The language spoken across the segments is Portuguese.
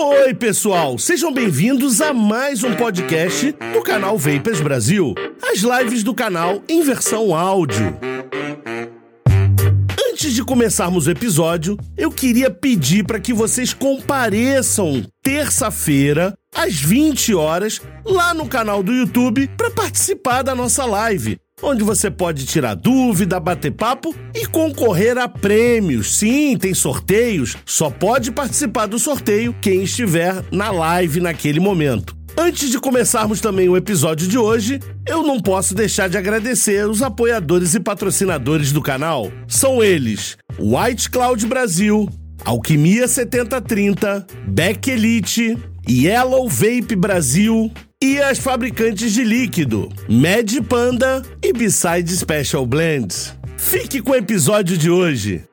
Oi, pessoal, sejam bem-vindos a mais um podcast do canal Vapers Brasil. As lives do canal em versão áudio. Antes de começarmos o episódio, eu queria pedir para que vocês compareçam terça-feira às 20 horas lá no canal do YouTube para participar da nossa live onde você pode tirar dúvida, bater papo e concorrer a prêmios. Sim, tem sorteios, só pode participar do sorteio quem estiver na live naquele momento. Antes de começarmos também o episódio de hoje, eu não posso deixar de agradecer os apoiadores e patrocinadores do canal. São eles: White Cloud Brasil, Alquimia 7030, Beck Elite, Yellow Vape Brasil, e as fabricantes de líquido, Mad Panda e Beside Special Blends. Fique com o episódio de hoje.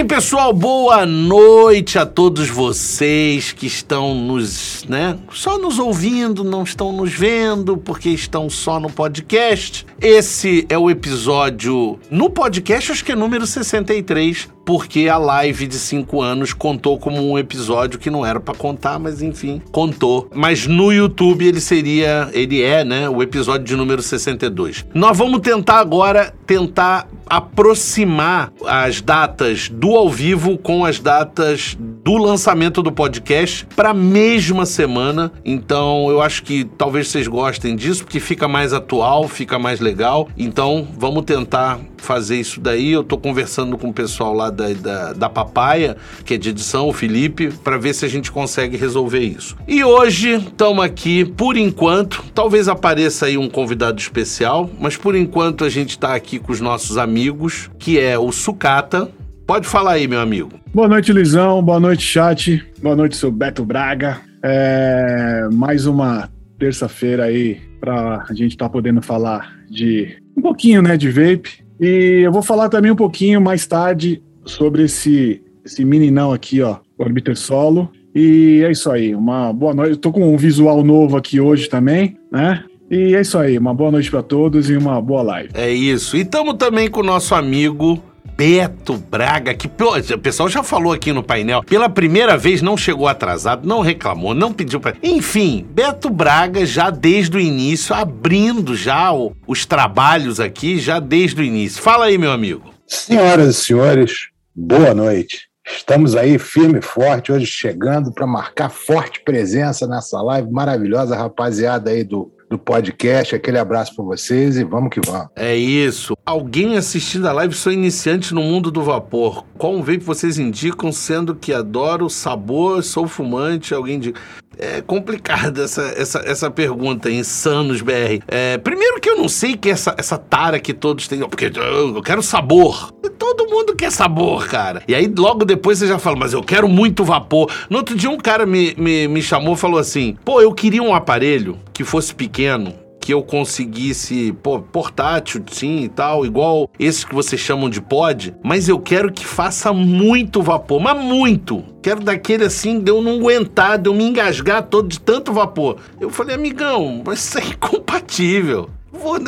Bem, pessoal, boa noite a todos vocês que estão nos, né, só nos ouvindo, não estão nos vendo, porque estão só no podcast. Esse é o episódio no podcast, acho que é número 63 porque a live de 5 anos contou como um episódio que não era para contar, mas enfim, contou. Mas no YouTube ele seria, ele é, né, o episódio de número 62. Nós vamos tentar agora tentar aproximar as datas do ao vivo com as datas do lançamento do podcast para a mesma semana. Então, eu acho que talvez vocês gostem disso porque fica mais atual, fica mais legal. Então, vamos tentar fazer isso daí. Eu tô conversando com o pessoal lá da, da, da Papaya, que é de edição, o Felipe, para ver se a gente consegue resolver isso. E hoje estamos aqui, por enquanto, talvez apareça aí um convidado especial, mas por enquanto a gente está aqui com os nossos amigos, que é o Sucata. Pode falar aí, meu amigo. Boa noite, Luizão. Boa noite, chat. Boa noite, seu Beto Braga. É mais uma terça-feira aí para a gente estar tá podendo falar de um pouquinho, né, de vape. E eu vou falar também um pouquinho mais tarde sobre esse, esse meninão aqui, ó, Orbiter Solo. E é isso aí, uma boa noite. Tô com um visual novo aqui hoje também, né? E é isso aí, uma boa noite para todos e uma boa live. É isso. E estamos também com o nosso amigo Beto Braga, que o pessoal já falou aqui no painel, pela primeira vez não chegou atrasado, não reclamou, não pediu para. Enfim, Beto Braga já desde o início, abrindo já o, os trabalhos aqui, já desde o início. Fala aí, meu amigo. Senhoras e senhores, boa noite. Estamos aí firme e forte, hoje chegando para marcar forte presença nessa live maravilhosa, rapaziada aí do do podcast. Aquele abraço para vocês e vamos que vamos. É isso. Alguém assistindo a live sou iniciante no mundo do vapor. Qual vape vocês indicam, sendo que adoro o sabor, sou fumante? Alguém indica. É complicada essa, essa, essa pergunta, Insanos BR. É, primeiro que eu não sei que essa, essa tara que todos têm, porque eu quero sabor. Todo mundo quer sabor, cara. E aí logo depois você já fala, mas eu quero muito vapor. No outro dia um cara me, me, me chamou e falou assim: pô, eu queria um aparelho que fosse pequeno, que eu conseguisse, pô, portátil, sim e tal, igual esse que vocês chamam de pod, mas eu quero que faça muito vapor, mas muito. Quero daquele assim, de eu não aguentar, de eu me engasgar todo de tanto vapor. Eu falei, amigão, mas isso é incompatível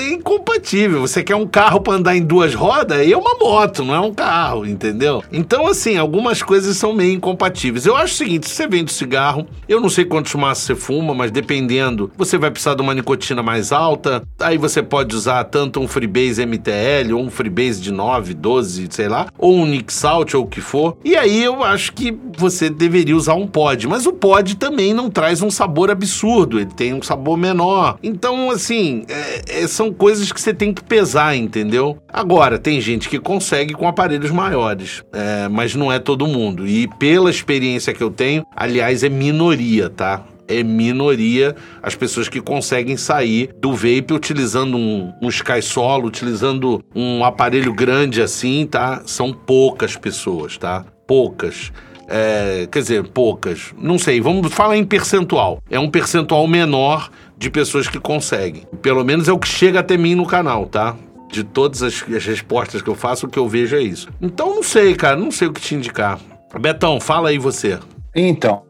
é incompatível. Você quer um carro para andar em duas rodas? Aí é uma moto, não é um carro, entendeu? Então, assim, algumas coisas são meio incompatíveis. Eu acho o seguinte: se você vende cigarro, eu não sei quantos maços você fuma, mas dependendo, você vai precisar de uma nicotina mais alta. Aí você pode usar tanto um Freebase MTL, ou um Freebase de 9, 12, sei lá, ou um Nick Salt, ou o que for. E aí eu acho que você deveria usar um pod. Mas o pod também não traz um sabor absurdo, ele tem um sabor menor. Então, assim, é, é, são coisas que você tem que pesar, entendeu? Agora, tem gente que consegue com aparelhos maiores, é, mas não é todo mundo. E pela experiência que eu tenho, aliás, é minoria, tá? é minoria as pessoas que conseguem sair do vape utilizando um, um Sky Solo, utilizando um aparelho grande assim, tá? São poucas pessoas, tá? Poucas. É, quer dizer, poucas. Não sei, vamos falar em percentual. É um percentual menor de pessoas que conseguem. Pelo menos é o que chega até mim no canal, tá? De todas as, as respostas que eu faço, o que eu vejo é isso. Então não sei, cara, não sei o que te indicar. Betão, fala aí você. Então,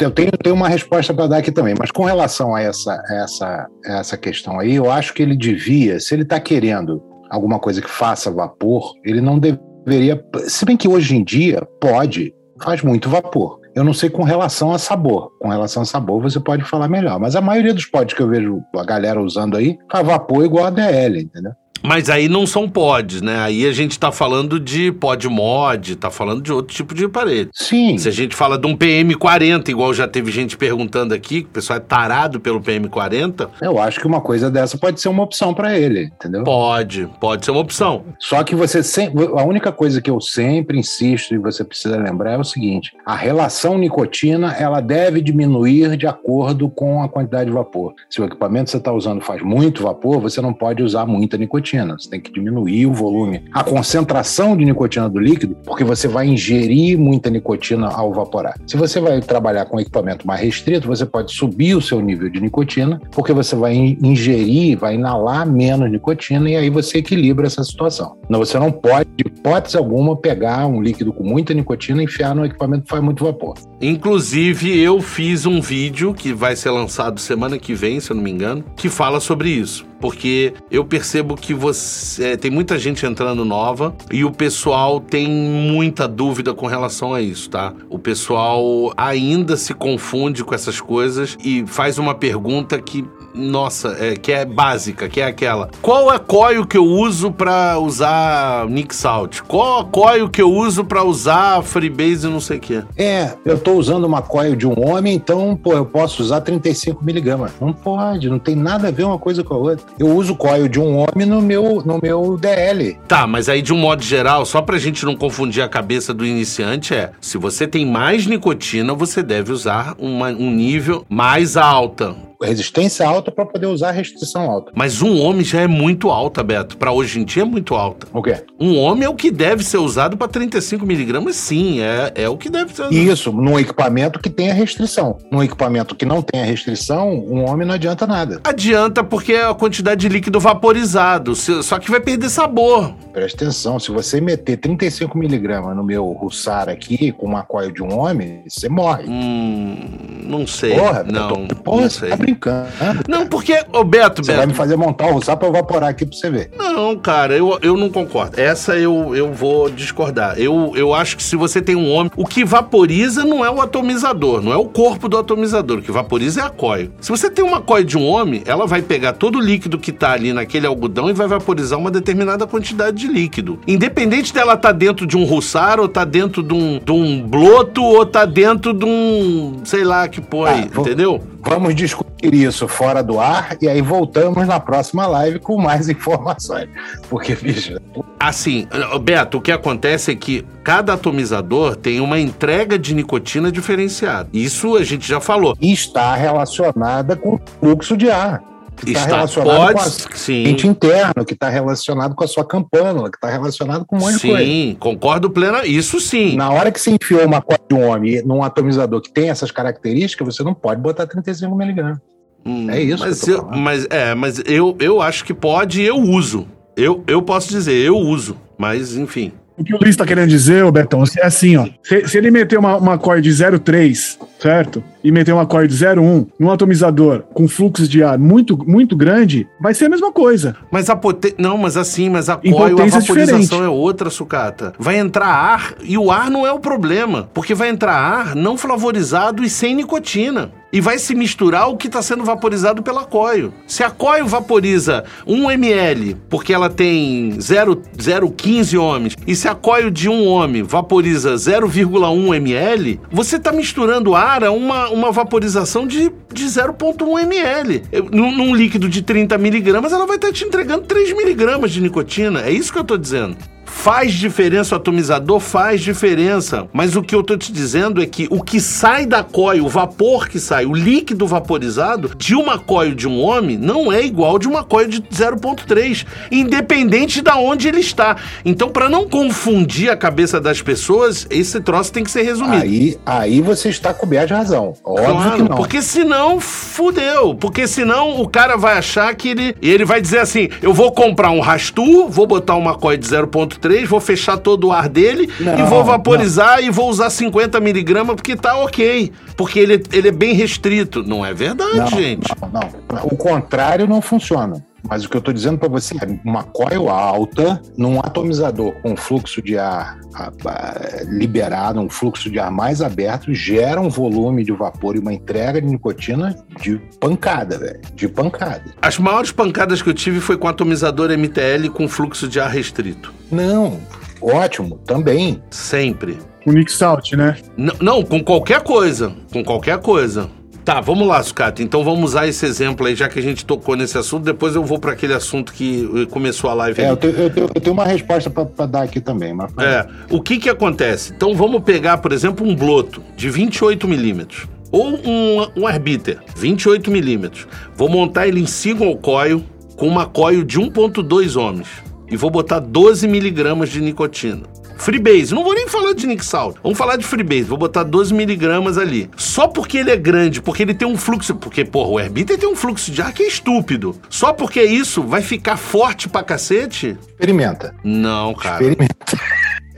eu tenho, tenho uma resposta para dar aqui também, mas com relação a essa, essa, essa questão aí, eu acho que ele devia, se ele está querendo alguma coisa que faça vapor, ele não deveria. Se bem que hoje em dia pode, faz muito vapor. Eu não sei com relação a sabor. Com relação a sabor, você pode falar melhor. Mas a maioria dos pods que eu vejo a galera usando aí faz vapor igual a DL, entendeu? Mas aí não são pods, né? Aí a gente tá falando de pod mod, tá falando de outro tipo de aparelho. Sim. Se a gente fala de um PM40, igual já teve gente perguntando aqui, que o pessoal é tarado pelo PM40. Eu acho que uma coisa dessa pode ser uma opção para ele, entendeu? Pode, pode ser uma opção. Só que você sempre. A única coisa que eu sempre insisto e você precisa lembrar é o seguinte: a relação nicotina ela deve diminuir de acordo com a quantidade de vapor. Se o equipamento que você está usando faz muito vapor, você não pode usar muita nicotina nicotina, você tem que diminuir o volume, a concentração de nicotina do líquido, porque você vai ingerir muita nicotina ao evaporar. Se você vai trabalhar com equipamento mais restrito, você pode subir o seu nível de nicotina, porque você vai ingerir, vai inalar menos nicotina e aí você equilibra essa situação. Não, você não pode, de hipótese alguma, pegar um líquido com muita nicotina e enfiar no equipamento que faz muito vapor. Inclusive, eu fiz um vídeo que vai ser lançado semana que vem, se eu não me engano, que fala sobre isso porque eu percebo que você tem muita gente entrando nova e o pessoal tem muita dúvida com relação a isso, tá? O pessoal ainda se confunde com essas coisas e faz uma pergunta que nossa, é, que é básica, que é aquela. Qual é coil que eu uso para usar Nick Salt? Qual é coil que eu uso para usar Freebase e não sei o quê? É, eu tô usando uma coil de um homem, então, pô, eu posso usar 35 miligramas. Não pode, não tem nada a ver uma coisa com a outra. Eu uso coil de um homem no meu, no meu DL. Tá, mas aí de um modo geral, só pra gente não confundir a cabeça do iniciante, é: se você tem mais nicotina, você deve usar uma, um nível mais alta resistência alta para poder usar restrição alta. Mas um homem já é muito alta, Beto. Para hoje em dia é muito alta. O quê? Um homem é o que deve ser usado para 35 miligramas, sim. É, é o que deve ser usado. Isso, num equipamento que tenha restrição. Num equipamento que não tenha restrição, um homem não adianta nada. Adianta porque é a quantidade de líquido vaporizado. Só que vai perder sabor. Presta atenção, se você meter 35 miligramas no meu Russar aqui, com uma coil de um homem, você morre. Hum, não sei. Porra, não, tô, porra, não sei. Brincando. Não, porque, ô Beto, Você Beto. vai me fazer montar o Russar pra eu evaporar aqui pra você ver. Não, cara, eu, eu não concordo. Essa eu, eu vou discordar. Eu, eu acho que se você tem um homem, o que vaporiza não é o atomizador, não é o corpo do atomizador. O que vaporiza é a coil. Se você tem uma coil de um homem, ela vai pegar todo o líquido que tá ali naquele algodão e vai vaporizar uma determinada quantidade de líquido. Independente dela tá dentro de um russar, ou tá dentro de um, de um bloto, ou tá dentro de um, sei lá que põe, Ah, entendeu? Vamos discutir isso fora do ar e aí voltamos na próxima live com mais informações. Porque, bicho, Assim, Beto, o que acontece é que cada atomizador tem uma entrega de nicotina diferenciada. Isso a gente já falou. está relacionada com o fluxo de ar. Que está Está, relacionado pode, com a sim. ambiente interno, que está relacionado com a sua campânula, que está relacionado com um monte de coisa. Sim, concordo plena. Isso sim. Na hora que você enfiou uma coisa de um homem num atomizador que tem essas características, você não pode botar 35 miligramas. Hum, é isso Mas, eu mas é, mas eu, eu acho que pode e eu uso. Eu, eu posso dizer, eu uso. Mas, enfim. O que o Luiz está querendo dizer, ô Betão, é assim, ó. Se, se ele meter uma, uma coil de 0,3, certo? E meter uma coil de 0,1 num atomizador com fluxo de ar muito, muito grande, vai ser a mesma coisa. Mas a potência. Não, mas assim, mas a coil, a potência vaporização diferente. é outra, sucata. Vai entrar ar e o ar não é o problema. Porque vai entrar ar não flavorizado e sem nicotina. E vai se misturar o que está sendo vaporizado pela coil. Se a coil vaporiza 1 ml, porque ela tem 0,015 ohms, e se a coil de um homem vaporiza 0,1 ml, você está misturando ar a uma, uma vaporização de, de 0,1 ml. Num, num líquido de 30 miligramas, ela vai estar te entregando 3 miligramas de nicotina. É isso que eu tô dizendo. Faz diferença o atomizador? Faz diferença. Mas o que eu tô te dizendo é que o que sai da coil, o vapor que sai, o líquido vaporizado de uma coil de um homem não é igual de uma coil de 0.3, independente da onde ele está. Então, para não confundir a cabeça das pessoas, esse troço tem que ser resumido. Aí, aí você está coberto de razão. Óbvio Claro, que não. porque senão fudeu. Porque senão o cara vai achar que ele. E ele vai dizer assim: eu vou comprar um Rastur, vou botar uma coil de 0.3, vou fechar todo o ar dele e Não, vou vaporizar e vou usar 50 miligramas porque tá ok. Porque ele, ele é bem restrito. Não é verdade, Não, gente. não, não. O contrário não funciona. Mas o que eu estou dizendo para você é uma coil alta num atomizador com fluxo de ar a, a, liberado, um fluxo de ar mais aberto, gera um volume de vapor e uma entrega de nicotina de pancada, velho. De pancada. As maiores pancadas que eu tive foi com atomizador MTL com fluxo de ar restrito. Não, ótimo, também. Sempre. O Nick Salt, né? N não, com qualquer coisa. Com qualquer coisa. Tá, vamos lá, Sucato. Então vamos usar esse exemplo aí, já que a gente tocou nesse assunto. Depois eu vou para aquele assunto que começou a live. É, eu tenho, eu, tenho, eu tenho, uma resposta para dar aqui também. Mas... É, o que que acontece? Então vamos pegar, por exemplo, um bloto de 28 milímetros. Ou um, um arbiter, 28 milímetros. Vou montar ele em single coil, com uma coil de 1.2 ohms. E vou botar 12 miligramas de nicotina. Freebase, não vou nem falar de Nick Salt. Vamos falar de Freebase, vou botar 12 miligramas ali. Só porque ele é grande, porque ele tem um fluxo. Porque, porra, o Herbiter tem um fluxo de ar que é estúpido. Só porque isso vai ficar forte pra cacete? Experimenta. Não, cara. Experimenta.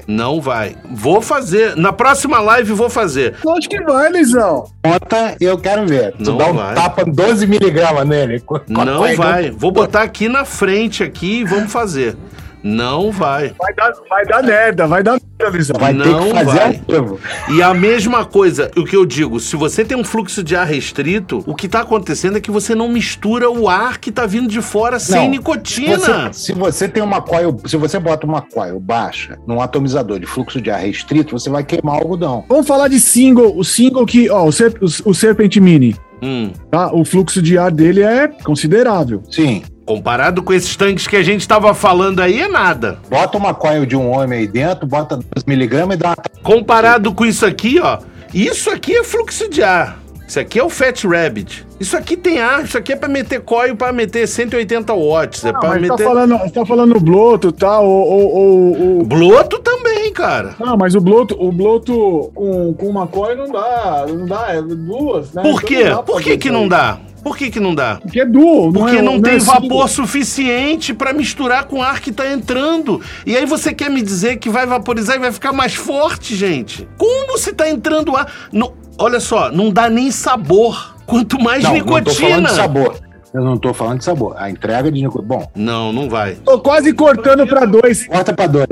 Não vai. Vou fazer. Na próxima live vou fazer. Acho que vai, Lisão. Bota eu quero ver. Tu não dá um vai. tapa 12 miligramas nele. Não vai. Vou botar aqui na frente aqui e vamos fazer. Não vai. Vai dar, vai dar merda, vai dar merda, Lisão. Vai não ter que fazer vai. E a mesma coisa, o que eu digo, se você tem um fluxo de ar restrito, o que tá acontecendo é que você não mistura o ar que tá vindo de fora não, sem nicotina. Você, se você tem uma coil, se você bota uma coil baixa num atomizador de fluxo de ar restrito, você vai queimar o algodão. Vamos falar de single, o single que, ó, o, Serp, o, o Serpent Mini. Hum. Tá? O fluxo de ar dele é considerável. Sim. Comparado com esses tanques que a gente estava falando aí, é nada. Bota uma coil de um homem aí dentro, bota 2mg e dá uma... Comparado com isso aqui, ó. Isso aqui é fluxo de ar. Isso aqui é o Fat Rabbit. Isso aqui tem ar, isso aqui é pra meter coil para meter 180 watts. É não, pra mas meter... tá falando, você tá falando bloto tá, tal, ou, ou, ou, Bloto também, cara. Não, mas o bloto, o bloto com, com uma coil não dá, não dá, é duas, né? Por então quê? Por que que não dá? Por que, que não dá? Porque é duo, não Porque é, não, não tem é vapor suficiente para misturar com o ar que tá entrando. E aí você quer me dizer que vai vaporizar e vai ficar mais forte, gente? Como se tá entrando ar? Não, olha só, não dá nem sabor. Quanto mais não, nicotina. Não tô falando de sabor. Eu não tô falando de sabor. A entrega de nicotina. Bom. Não, não vai. Tô quase cortando para dois. Corta para dois.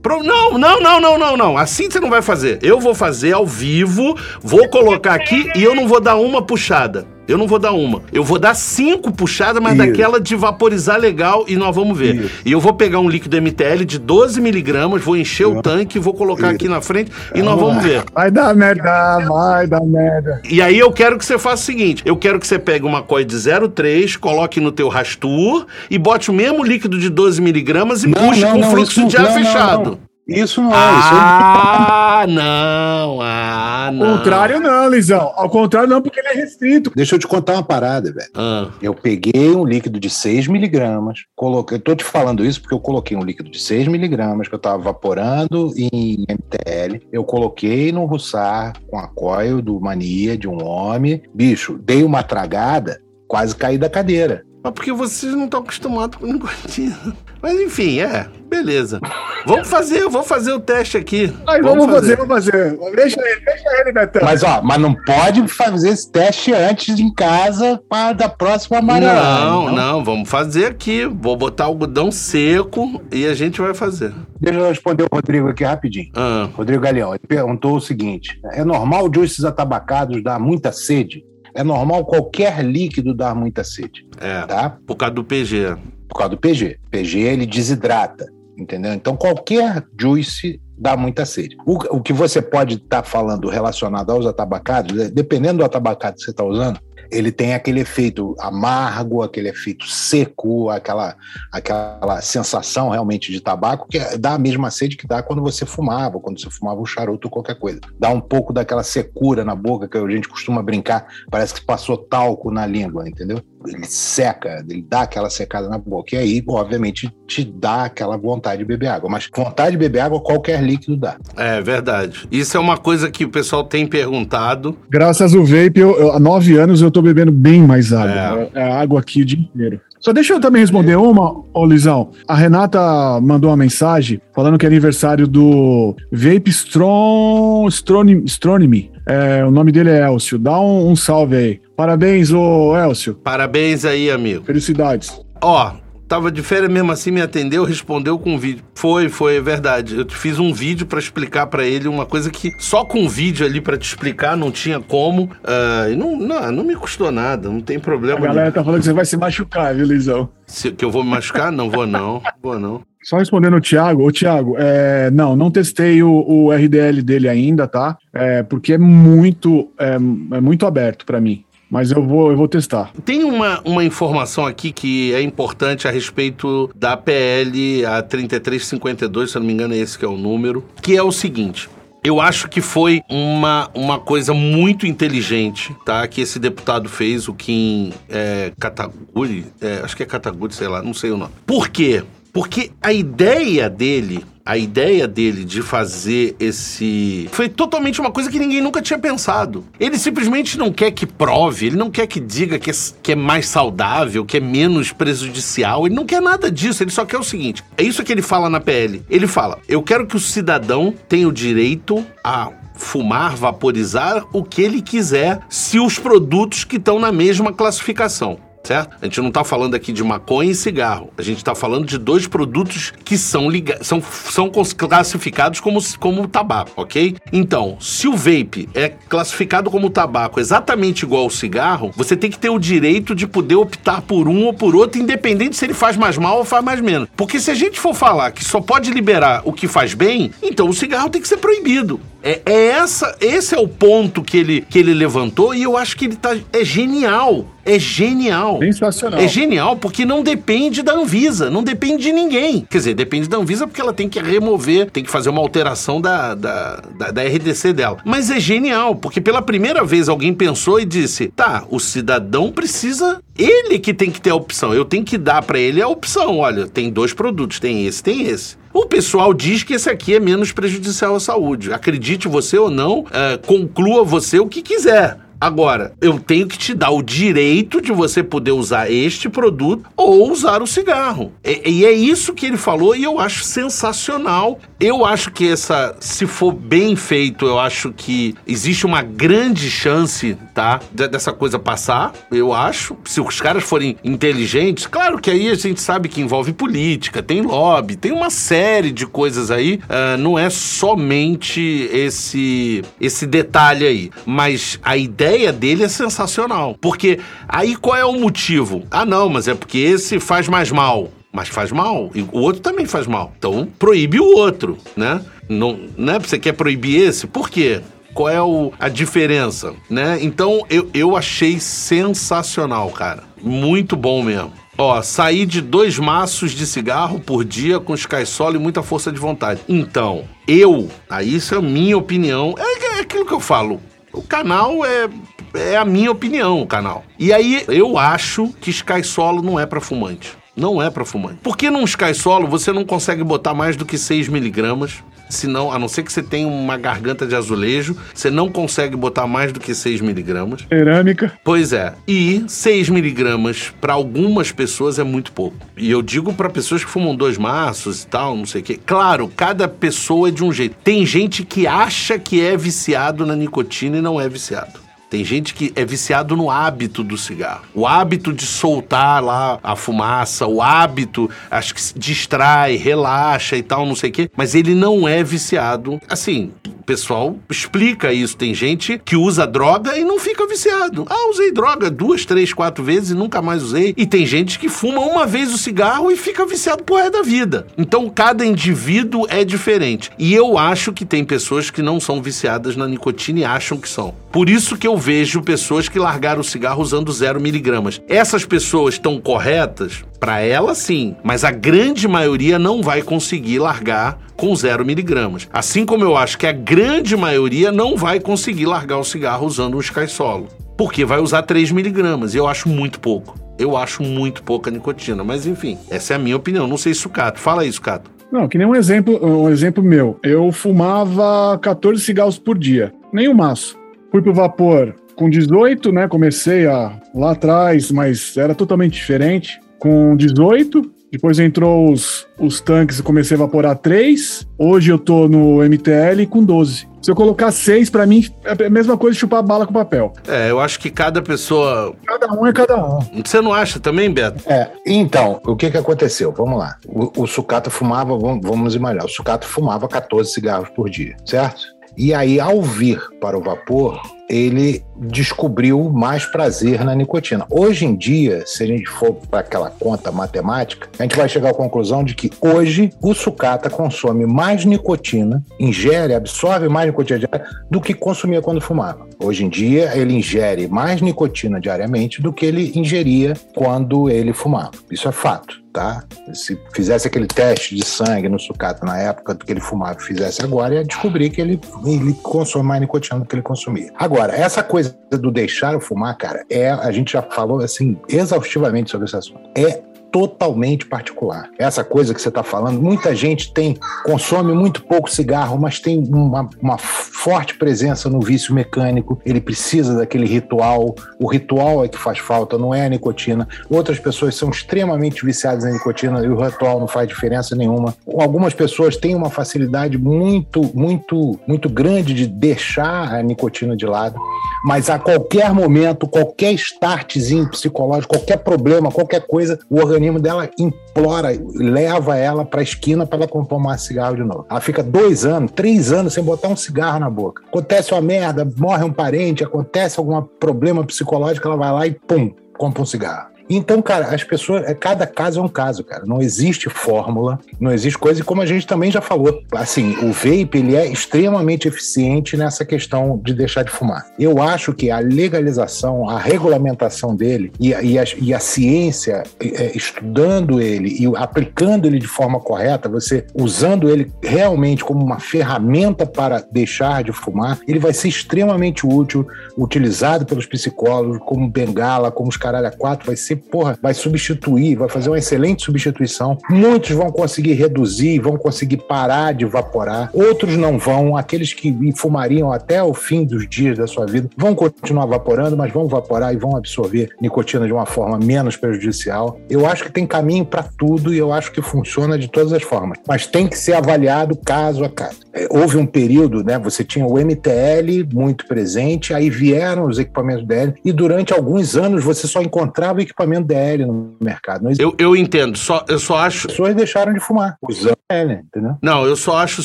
Pro... Não, não, não, não, não, não. Assim você não vai fazer. Eu vou fazer ao vivo, vou colocar aqui e eu não vou dar uma puxada. Eu não vou dar uma. Eu vou dar cinco puxadas, mas Isso. daquela de vaporizar legal e nós vamos ver. Isso. E eu vou pegar um líquido MTL de 12 miligramas, vou encher Isso. o tanque, vou colocar aqui na frente e nós vamos ver. Vai dar merda, vai dar merda. E aí eu quero que você faça o seguinte: eu quero que você pegue uma coil de 0,3, coloque no teu rastur e bote o mesmo líquido de 12 miligramas e não, puxe não, com não, fluxo de ar não, fechado. Isso não é. Ah, isso é... não. Ah, não. Ao contrário, não, Lisão. Ao contrário, não, porque ele é restrito. Deixa eu te contar uma parada, velho. Ah. Eu peguei um líquido de 6 miligramas, coloquei. Eu tô te falando isso porque eu coloquei um líquido de 6 miligramas que eu tava vaporando em MTL. Eu coloquei no Russar com a coil do Mania de um homem. Bicho, dei uma tragada, quase caí da cadeira. Mas porque vocês não estão acostumados com nicotina. Mas enfim, é, beleza. Vamos fazer, eu vou fazer o teste aqui. Ai, vamos, vamos fazer. vamos fazer. Deixa ele, deixa ele, Betão. Mas ó, mas não pode fazer esse teste antes em casa para da próxima maratona. Não, não, não, vamos fazer aqui. Vou botar algodão seco e a gente vai fazer. Deixa eu responder o Rodrigo aqui rapidinho. Ah. Rodrigo Galeão, ele perguntou o seguinte: é normal juices atabacados dar muita sede? É normal qualquer líquido dar muita sede. É. Tá? Por causa do PG. Por causa do PG. PG ele desidrata, entendeu? Então qualquer juice dá muita sede. O, o que você pode estar tá falando relacionado aos atabacados, dependendo do atabacado que você está usando, ele tem aquele efeito amargo, aquele efeito seco, aquela, aquela sensação realmente de tabaco que dá a mesma sede que dá quando você fumava, quando você fumava um charuto ou qualquer coisa. Dá um pouco daquela secura na boca que a gente costuma brincar, parece que passou talco na língua, entendeu? Ele seca, ele dá aquela secada na boca. E aí, obviamente, te dá aquela vontade de beber água. Mas vontade de beber água, qualquer líquido dá. É verdade. Isso é uma coisa que o pessoal tem perguntado. Graças ao vape, eu, eu, há nove anos eu tô bebendo bem mais água. É, é água aqui o dia inteiro. Só deixa eu também responder uma, ô Lisão. A Renata mandou uma mensagem falando que é aniversário do Vape Stron, Stronimy. É, o nome dele é Elcio. Dá um, um salve aí. Parabéns, ô Elcio. Parabéns aí, amigo. Felicidades. Ó, tava de férias mesmo assim, me atendeu, respondeu com vídeo. Foi, foi, é verdade. Eu fiz um vídeo para explicar para ele uma coisa que só com vídeo ali para te explicar não tinha como. Uh, e não, não, não me custou nada, não tem problema. A galera tá falando que você vai se machucar, viu, Lisão? Se, que eu vou me machucar? não vou não, vou não. Só respondendo o Thiago, o Thiago, é, não, não testei o, o, RDL dele ainda, tá? É, porque é muito, é, é muito aberto para mim. Mas eu vou, eu vou testar. Tem uma, uma informação aqui que é importante a respeito da PL, a 3352, se eu não me engano, é esse que é o número, que é o seguinte. Eu acho que foi uma, uma coisa muito inteligente, tá? Que esse deputado fez, o Kim é, Kataguri, é, acho que é Kataguri, sei lá, não sei o nome. Por quê? Porque a ideia dele a ideia dele de fazer esse. Foi totalmente uma coisa que ninguém nunca tinha pensado. Ele simplesmente não quer que prove, ele não quer que diga que é, que é mais saudável, que é menos prejudicial, ele não quer nada disso, ele só quer o seguinte: é isso que ele fala na PL. Ele fala: eu quero que o cidadão tenha o direito a fumar, vaporizar o que ele quiser, se os produtos que estão na mesma classificação certo? A gente não está falando aqui de maconha e cigarro. A gente está falando de dois produtos que são, ligados, são, são classificados como, como tabaco, ok? Então, se o vape é classificado como tabaco exatamente igual ao cigarro, você tem que ter o direito de poder optar por um ou por outro, independente se ele faz mais mal ou faz mais menos. Porque se a gente for falar que só pode liberar o que faz bem, então o cigarro tem que ser proibido. É, é, essa, esse é o ponto que ele, que ele levantou e eu acho que ele tá, é genial. É genial. Sensacional. É genial porque não depende da Anvisa, não depende de ninguém. Quer dizer, depende da Anvisa porque ela tem que remover, tem que fazer uma alteração da, da, da, da RDC dela. Mas é genial porque pela primeira vez alguém pensou e disse: tá, o cidadão precisa ele que tem que ter a opção. Eu tenho que dar para ele a opção. Olha, tem dois produtos, tem esse, tem esse. O pessoal diz que esse aqui é menos prejudicial à saúde. Acredite você ou não, é, conclua você o que quiser. Agora, eu tenho que te dar o direito de você poder usar este produto ou usar o cigarro. E, e, é isso que ele falou e eu acho sensacional. Eu acho que essa, se for bem feito, eu acho que existe uma grande chance, tá? Dessa coisa passar, eu acho. Se os caras forem inteligentes, claro que aí a gente sabe que envolve política, tem lobby, tem uma série de coisas aí. Uh, não é somente esse, esse detalhe aí. Mas a ideia ideia dele é sensacional. Porque aí qual é o motivo? Ah, não, mas é porque esse faz mais mal. Mas faz mal. E o outro também faz mal. Então proíbe o outro, né? Não, né? Você quer proibir esse? Por quê? Qual é o, a diferença, né? Então eu, eu achei sensacional, cara. Muito bom mesmo. Ó, sair de dois maços de cigarro por dia com Solo e muita força de vontade. Então, eu, aí isso é a minha opinião, é, é aquilo que eu falo. O canal é, é a minha opinião, o canal. E aí eu acho que Sky Solo não é para fumante. Não é para fumante. Porque num Sky Solo você não consegue botar mais do que 6 miligramas senão, a não ser que você tenha uma garganta de azulejo, você não consegue botar mais do que 6 miligramas. Cerâmica. Pois é. E 6 miligramas para algumas pessoas é muito pouco. E eu digo para pessoas que fumam dois maços e tal, não sei o quê. Claro, cada pessoa é de um jeito. Tem gente que acha que é viciado na nicotina e não é viciado. Tem gente que é viciado no hábito do cigarro. O hábito de soltar lá a fumaça, o hábito, acho que distrai, relaxa e tal, não sei o quê. Mas ele não é viciado. Assim, pessoal explica isso. Tem gente que usa droga e não fica viciado. Ah, usei droga duas, três, quatro vezes e nunca mais usei. E tem gente que fuma uma vez o cigarro e fica viciado por resto da vida. Então, cada indivíduo é diferente. E eu acho que tem pessoas que não são viciadas na nicotina e acham que são. Por isso que eu vejo pessoas que largaram o cigarro usando zero miligramas. Essas pessoas estão corretas? Para ela, sim. Mas a grande maioria não vai conseguir largar com zero miligramas. Assim como eu acho que a grande maioria não vai conseguir largar o cigarro usando um Solo. Porque vai usar 3 miligramas. E eu acho muito pouco. Eu acho muito pouca nicotina. Mas enfim, essa é a minha opinião. Não sei se o Cato. Fala isso, Cato. Não, que nem um exemplo, um exemplo meu. Eu fumava 14 cigarros por dia. Nem um maço. Fui pro vapor com 18, né? Comecei a, lá atrás, mas era totalmente diferente. Com 18, depois entrou os, os tanques e comecei a evaporar 3. Hoje eu tô no MTL com 12. Se eu colocar 6, para mim é a mesma coisa de chupar bala com papel. É, eu acho que cada pessoa. Cada um é cada um. Você não acha também, Beto? É, então, o que que aconteceu? Vamos lá. O, o sucata fumava, vamos, vamos imaginar, o sucata fumava 14 cigarros por dia, certo? E aí, ao vir para o vapor, ele descobriu mais prazer na nicotina. Hoje em dia, se a gente for para aquela conta matemática, a gente vai chegar à conclusão de que hoje o sucata consome mais nicotina, ingere, absorve mais nicotina do que consumia quando fumava. Hoje em dia, ele ingere mais nicotina diariamente do que ele ingeria quando ele fumava. Isso é fato. Tá? Se fizesse aquele teste de sangue no sucata na época do que ele fumava, fizesse agora, ia descobrir que ele, ele consome mais nicotina do que ele consumia. Agora, essa coisa do deixar eu fumar, cara, é a gente já falou assim exaustivamente sobre esse assunto. É totalmente particular. Essa coisa que você está falando, muita gente tem consome muito pouco cigarro, mas tem uma, uma, forte presença no vício mecânico. Ele precisa daquele ritual. O ritual é que faz falta, não é a nicotina. Outras pessoas são extremamente viciadas em nicotina e o ritual não faz diferença nenhuma. Algumas pessoas têm uma facilidade muito, muito, muito grande de deixar a nicotina de lado, mas a qualquer momento, qualquer startzinho psicológico, qualquer problema, qualquer coisa, o organismo organismo dela implora, leva ela para a esquina para ela tomar cigarro de novo. Ela fica dois anos, três anos sem botar um cigarro na boca. Acontece uma merda, morre um parente, acontece algum problema psicológico, ela vai lá e pum, compra um cigarro. Então, cara, as pessoas, é, cada caso é um caso, cara. Não existe fórmula, não existe coisa. E como a gente também já falou, assim, o vape ele é extremamente eficiente nessa questão de deixar de fumar. Eu acho que a legalização, a regulamentação dele e, e a, e a ciência, é, estudando ele e aplicando ele de forma correta, você usando ele realmente como uma ferramenta para deixar de fumar, ele vai ser extremamente útil, utilizado pelos psicólogos como bengala, como os caralho a quatro, vai ser porra, vai substituir, vai fazer uma excelente substituição. Muitos vão conseguir reduzir, vão conseguir parar de evaporar, outros não vão. Aqueles que fumariam até o fim dos dias da sua vida vão continuar evaporando, mas vão evaporar e vão absorver nicotina de uma forma menos prejudicial. Eu acho que tem caminho para tudo e eu acho que funciona de todas as formas, mas tem que ser avaliado caso a caso. É, houve um período, né? Você tinha o MTL muito presente, aí vieram os equipamentos DL e durante alguns anos você só encontrava equipamento equipamento DL no mercado. eu, eu entendo, só, eu só acho. As pessoas deixaram de fumar usando DL, entendeu? Não, eu só acho o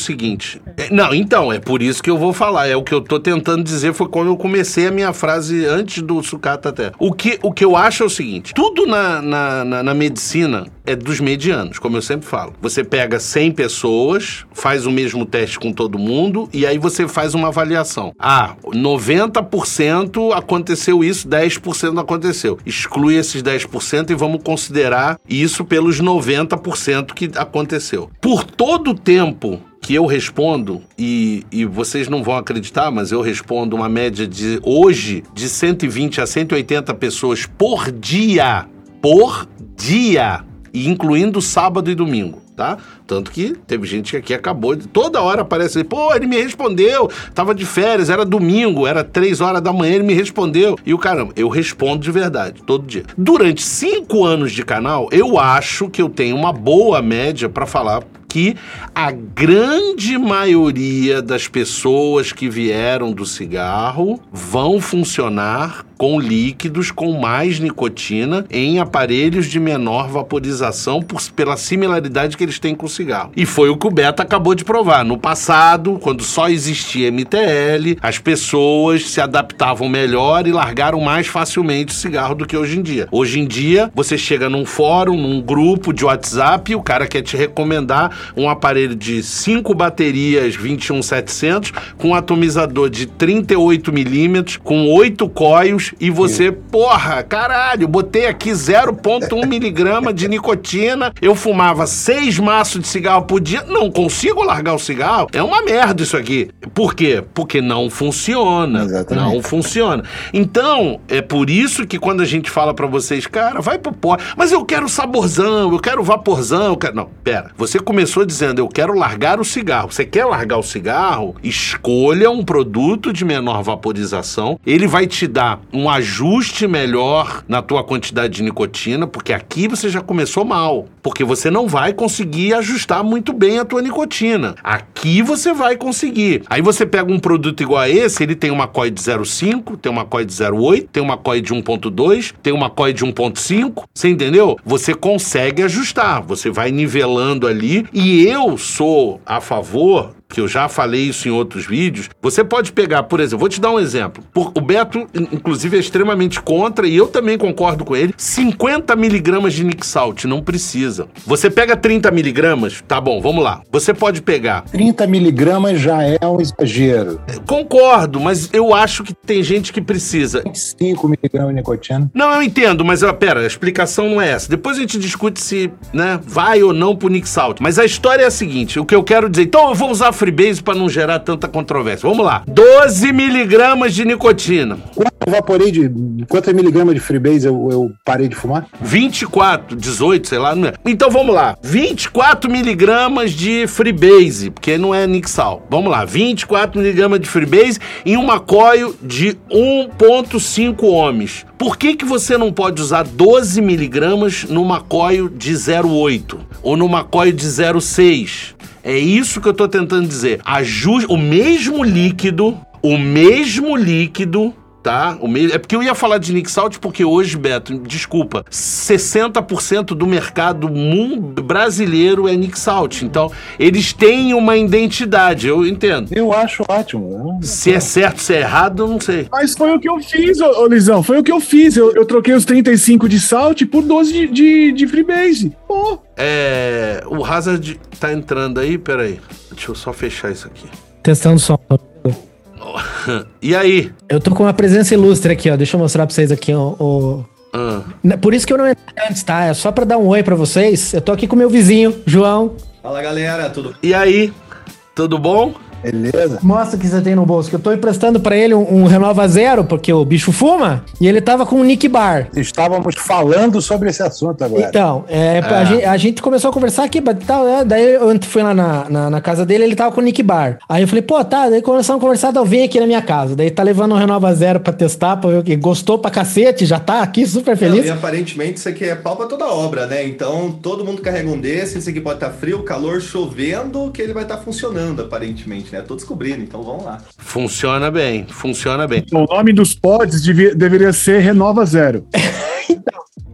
seguinte. É, não, então, é por isso que eu vou falar. É o que eu tô tentando dizer, foi quando eu comecei a minha frase antes do sucata até. O que, o que eu acho é o seguinte: tudo na, na, na, na medicina é dos medianos, como eu sempre falo. Você pega 100 pessoas, faz o mesmo teste com todo mundo e aí você faz uma avaliação. Ah, 90% aconteceu isso, 10% não aconteceu. Exclui esses 10% e vamos considerar isso pelos 90% que aconteceu. Por todo o tempo que eu respondo, e, e vocês não vão acreditar, mas eu respondo uma média de hoje de 120 a 180 pessoas por dia. Por dia incluindo sábado e domingo, tá? Tanto que teve gente que aqui acabou. Toda hora aparece, pô, ele me respondeu, tava de férias, era domingo, era três horas da manhã, ele me respondeu. E o caramba, eu respondo de verdade, todo dia. Durante cinco anos de canal, eu acho que eu tenho uma boa média para falar que a grande maioria das pessoas que vieram do cigarro vão funcionar com líquidos com mais nicotina em aparelhos de menor vaporização por, pela similaridade que eles têm com o cigarro. E foi o que o Beto acabou de provar. No passado, quando só existia MTL, as pessoas se adaptavam melhor e largaram mais facilmente o cigarro do que hoje em dia. Hoje em dia, você chega num fórum, num grupo de WhatsApp e o cara quer te recomendar um aparelho de 5 baterias 21700 com um atomizador de 38 milímetros, com 8 coios e você, Sim. porra, caralho, botei aqui 0,1 miligrama de nicotina, eu fumava 6 maços de cigarro por dia, não consigo largar o cigarro. É uma merda isso aqui. Por quê? Porque não funciona. Exatamente. Não funciona. Então, é por isso que quando a gente fala para vocês, cara, vai pro pó, mas eu quero saborzão, eu quero vaporzão, eu quero... Não, pera. Você começou dizendo, eu quero largar o cigarro. Você quer largar o cigarro? Escolha um produto de menor vaporização. Ele vai te dar um ajuste melhor na tua quantidade de nicotina, porque aqui você já começou mal. Porque você não vai conseguir ajustar muito bem a tua nicotina. Aqui você vai conseguir. Aí você pega um produto igual a esse, ele tem uma COI de 0,5, tem uma COI de 0,8, tem uma COI de 1,2, tem uma COI de 1,5. Você entendeu? Você consegue ajustar. Você vai nivelando ali. E eu sou a favor que eu já falei isso em outros vídeos, você pode pegar, por exemplo, vou te dar um exemplo. o Beto, inclusive, é extremamente contra, e eu também concordo com ele, 50 miligramas de Nick Salt, não precisa. Você pega 30 miligramas, tá bom, vamos lá. Você pode pegar... 30 miligramas já é um exagero. Concordo, mas eu acho que tem gente que precisa. 25 miligramas de nicotina. Não, eu entendo, mas pera, a explicação não é essa. Depois a gente discute se, né, vai ou não pro Nick Salt. Mas a história é a seguinte, o que eu quero dizer, então eu vou usar Freebase para não gerar tanta controvérsia. Vamos lá. 12 miligramas de nicotina. Quanto eu vaporei de. Quantos miligramas de Freebase eu, eu parei de fumar? 24, 18, sei lá. É. Então vamos lá. 24 miligramas de Freebase, porque não é Nixal. Vamos lá. 24 miligramas de Freebase em uma coil de 1,5 ohms. Por que, que você não pode usar 12 miligramas numa coil de 0,8 ou numa coil de 0,6? É isso que eu tô tentando dizer. Ajuste o mesmo líquido, o mesmo líquido tá? O meio, é porque eu ia falar de Nick Salt porque hoje, Beto, desculpa, 60% do mercado mundo brasileiro é Nick Salt. Então, eles têm uma identidade, eu entendo. Eu acho ótimo. Se é certo, se é errado, eu não sei. Mas foi o que eu fiz, ô, ô Lisão, foi o que eu fiz. Eu, eu troquei os 35 de Salt por 12 de, de, de Freebase. Pô. É, o Hazard tá entrando aí, peraí. Deixa eu só fechar isso aqui. Testando som. e aí? Eu tô com uma presença ilustre aqui, ó. Deixa eu mostrar pra vocês aqui, ó. O... Ah. Por isso que eu não entrei antes, tá? É só pra dar um oi pra vocês. Eu tô aqui com meu vizinho, João. Fala galera, tudo E aí? Tudo bom? Beleza. Mostra o que você tem no bolso, que eu tô emprestando para ele um, um, Renova Zero, porque o bicho fuma, e ele tava com um Nick Bar. Estávamos falando sobre esse assunto agora. Então, é, A, é. gente, a, gente, começou a conversar aqui, tal, é, daí eu fui lá na, na, na, casa dele, ele tava com o Nick Bar. Aí eu falei, pô, tá, daí começamos a conversar, então vem aqui na minha casa. Daí tá levando um Renova Zero pra testar, pra ver o que gostou pra cacete, já tá aqui super feliz. Não, e aparentemente isso aqui é pau pra toda obra, né? Então todo mundo carrega um desse, esse aqui pode estar tá frio, calor, chovendo, que ele vai estar tá funcionando, aparentemente, né? Tô descobrindo, então então vamos lá. Funciona bem, funciona bem. O nome dos pods devia, deveria ser Renova Zero.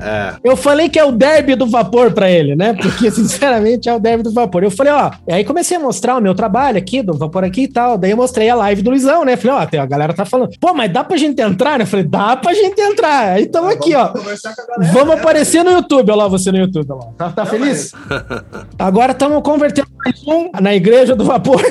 é. Eu falei que é o derby do vapor para ele, né? Porque, sinceramente, é o derby do vapor. Eu falei, ó, e aí comecei a mostrar o meu trabalho aqui, do vapor aqui e tal. Daí eu mostrei a live do Luizão, né? Falei, ó, a galera tá falando, pô, mas dá pra gente entrar, né? Eu falei, dá pra gente entrar. Aí tamo ah, aqui, ó. Galera, vamos né? aparecer no YouTube, olha lá você no YouTube, olha lá. Tá, tá Não, feliz? Mas... Agora estamos convertendo mais um na igreja do vapor.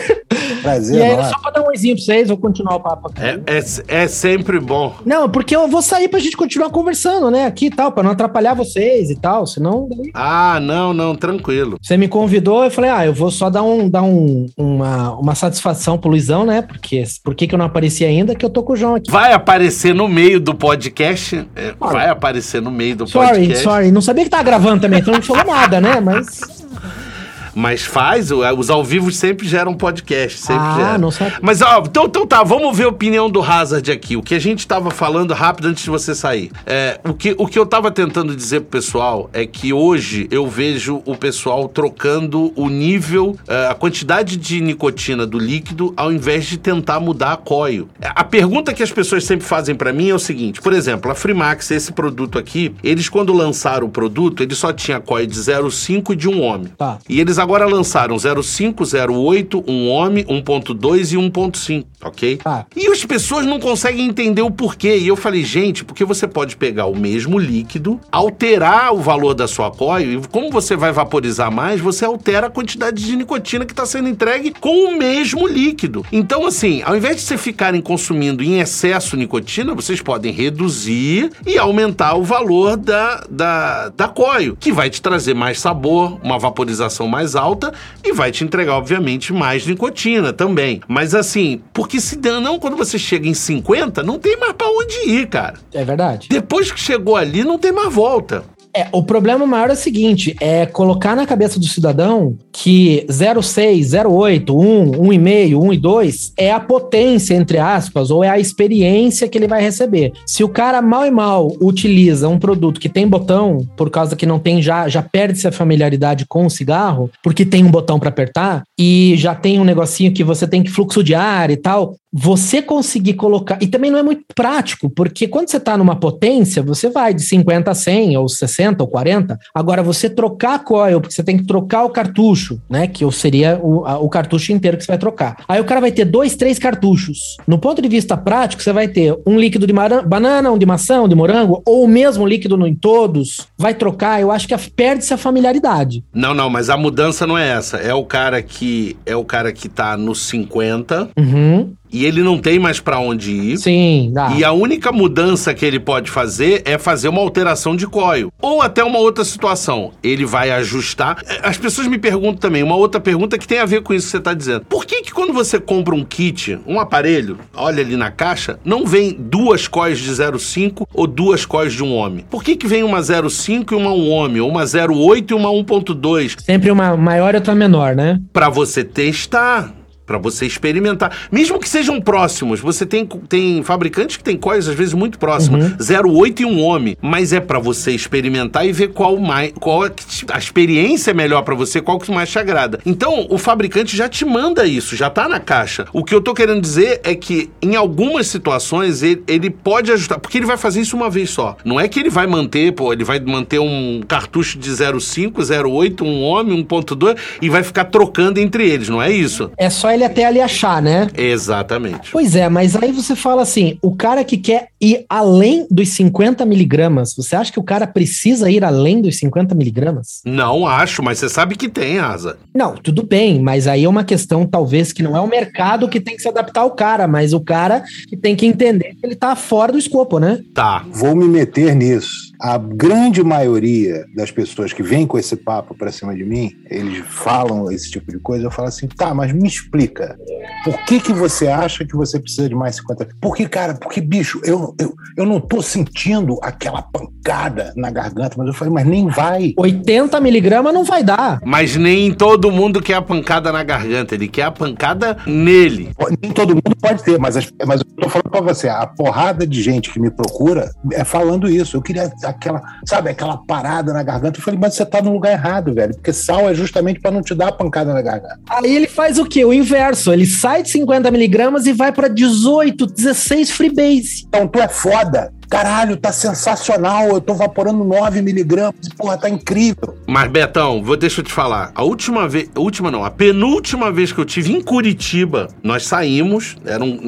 Prazer, e aí, só pra dar um exemplo pra vocês, vou continuar o papo aqui. É, é, é sempre bom. Não, porque eu vou sair pra gente continuar conversando, né? Aqui e tal, pra não atrapalhar vocês e tal, senão. Ah, não, não, tranquilo. Você me convidou, eu falei, ah, eu vou só dar, um, dar um, uma, uma satisfação pro Luizão, né? Porque por que, que eu não apareci ainda? Que eu tô com o João aqui. Vai aparecer no meio do podcast. É, vai aparecer no meio do sorry, podcast. Sorry, sorry. Não sabia que tava gravando também, então não falou nada, né? Mas. Mas faz, os ao vivo sempre geram podcast, sempre ah, não sabe. Mas, ó, então, então tá, vamos ver a opinião do Hazard aqui. O que a gente tava falando rápido antes de você sair. É, o, que, o que eu tava tentando dizer pro pessoal é que hoje eu vejo o pessoal trocando o nível, é, a quantidade de nicotina do líquido, ao invés de tentar mudar a coio. A pergunta que as pessoas sempre fazem para mim é o seguinte: por exemplo, a Freemax, esse produto aqui, eles quando lançaram o produto, ele só tinha coio de 0,5 e de um homem. Tá. E eles agora lançaram 05, 08, um homem, 1.2 e 1.5, ok? Ah. E as pessoas não conseguem entender o porquê. E eu falei, gente, porque você pode pegar o mesmo líquido, alterar o valor da sua coil, e como você vai vaporizar mais, você altera a quantidade de nicotina que está sendo entregue com o mesmo líquido. Então, assim, ao invés de você ficarem consumindo em excesso nicotina, vocês podem reduzir e aumentar o valor da, da, da coil, que vai te trazer mais sabor, uma vaporização mais alta e vai te entregar, obviamente, mais nicotina também. Mas assim, porque se não, quando você chega em 50, não tem mais para onde ir, cara. É verdade. Depois que chegou ali, não tem mais volta. É, o problema maior é o seguinte: é colocar na cabeça do cidadão que 0,6, 0,8, 1, 1,5, 1 e 2 é a potência, entre aspas, ou é a experiência que ele vai receber. Se o cara mal e mal utiliza um produto que tem botão, por causa que não tem já, já perde-se a familiaridade com o cigarro, porque tem um botão para apertar, e já tem um negocinho que você tem que fluxo de ar e tal, você conseguir colocar. E também não é muito prático, porque quando você está numa potência, você vai de 50 a 100, ou 60 ou 40. Agora, você trocar a coil, porque você tem que trocar o cartucho, né? Que seria o, a, o cartucho inteiro que você vai trocar. Aí o cara vai ter dois, três cartuchos. No ponto de vista prático, você vai ter um líquido de banana, um de maçã, um de morango, ou o mesmo líquido em todos. Vai trocar, eu acho que perde-se a familiaridade. Não, não, mas a mudança não é essa. É o cara que é o cara que tá nos 50. Uhum e ele não tem mais para onde ir. Sim, dá. E a única mudança que ele pode fazer é fazer uma alteração de coil. Ou até uma outra situação. Ele vai ajustar. As pessoas me perguntam também, uma outra pergunta que tem a ver com isso que você está dizendo. Por que que quando você compra um kit, um aparelho, olha ali na caixa, não vem duas coils de 0,5 ou duas coils de um homem? Por que que vem uma 0,5 e uma um homem? Ou uma 0,8 e uma 1.2? Sempre uma maior e outra menor, né? Para você testar para você experimentar. Mesmo que sejam próximos, você tem, tem fabricantes que tem coisas às vezes muito próximas, uhum. 0,8 e um homem, mas é para você experimentar e ver qual mais qual é a experiência é melhor para você, qual que mais te agrada. Então, o fabricante já te manda isso, já tá na caixa. O que eu tô querendo dizer é que em algumas situações ele, ele pode ajustar, porque ele vai fazer isso uma vez só. Não é que ele vai manter, pô, ele vai manter um cartucho de 0,5, 0,8, um homem, 1.2 e vai ficar trocando entre eles, não é isso? É só ele ele até ali achar, né? Exatamente. Pois é, mas aí você fala assim: o cara que quer ir além dos 50 miligramas, você acha que o cara precisa ir além dos 50 miligramas? Não acho, mas você sabe que tem, Asa. Não, tudo bem, mas aí é uma questão, talvez, que não é o mercado que tem que se adaptar ao cara, mas o cara que tem que entender que ele tá fora do escopo, né? Tá. Vou me meter nisso a grande maioria das pessoas que vêm com esse papo para cima de mim, eles falam esse tipo de coisa, eu falo assim, tá, mas me explica, por que que você acha que você precisa de mais 50? Porque, cara, porque, bicho, eu, eu, eu não tô sentindo aquela pancada na garganta, mas eu falei, mas nem vai. 80 miligramas não vai dar. Mas nem todo mundo quer a pancada na garganta, ele quer a pancada nele. Nem todo mundo pode ter, mas, mas eu tô falando pra você, a porrada de gente que me procura é falando isso, eu queria aquela, sabe, aquela parada na garganta. Eu falei, mas você tá no lugar errado, velho, porque sal é justamente para não te dar a pancada na garganta. Aí ele faz o quê? O inverso. Ele sai de 50 miligramas e vai para 18, 16 freebase. Então tu é foda caralho, tá sensacional, eu tô vaporando 9 miligramas, porra, tá incrível. Mas, Betão, vou, deixa eu te falar, a última vez, última não, a penúltima vez que eu tive em Curitiba, nós saímos, eram,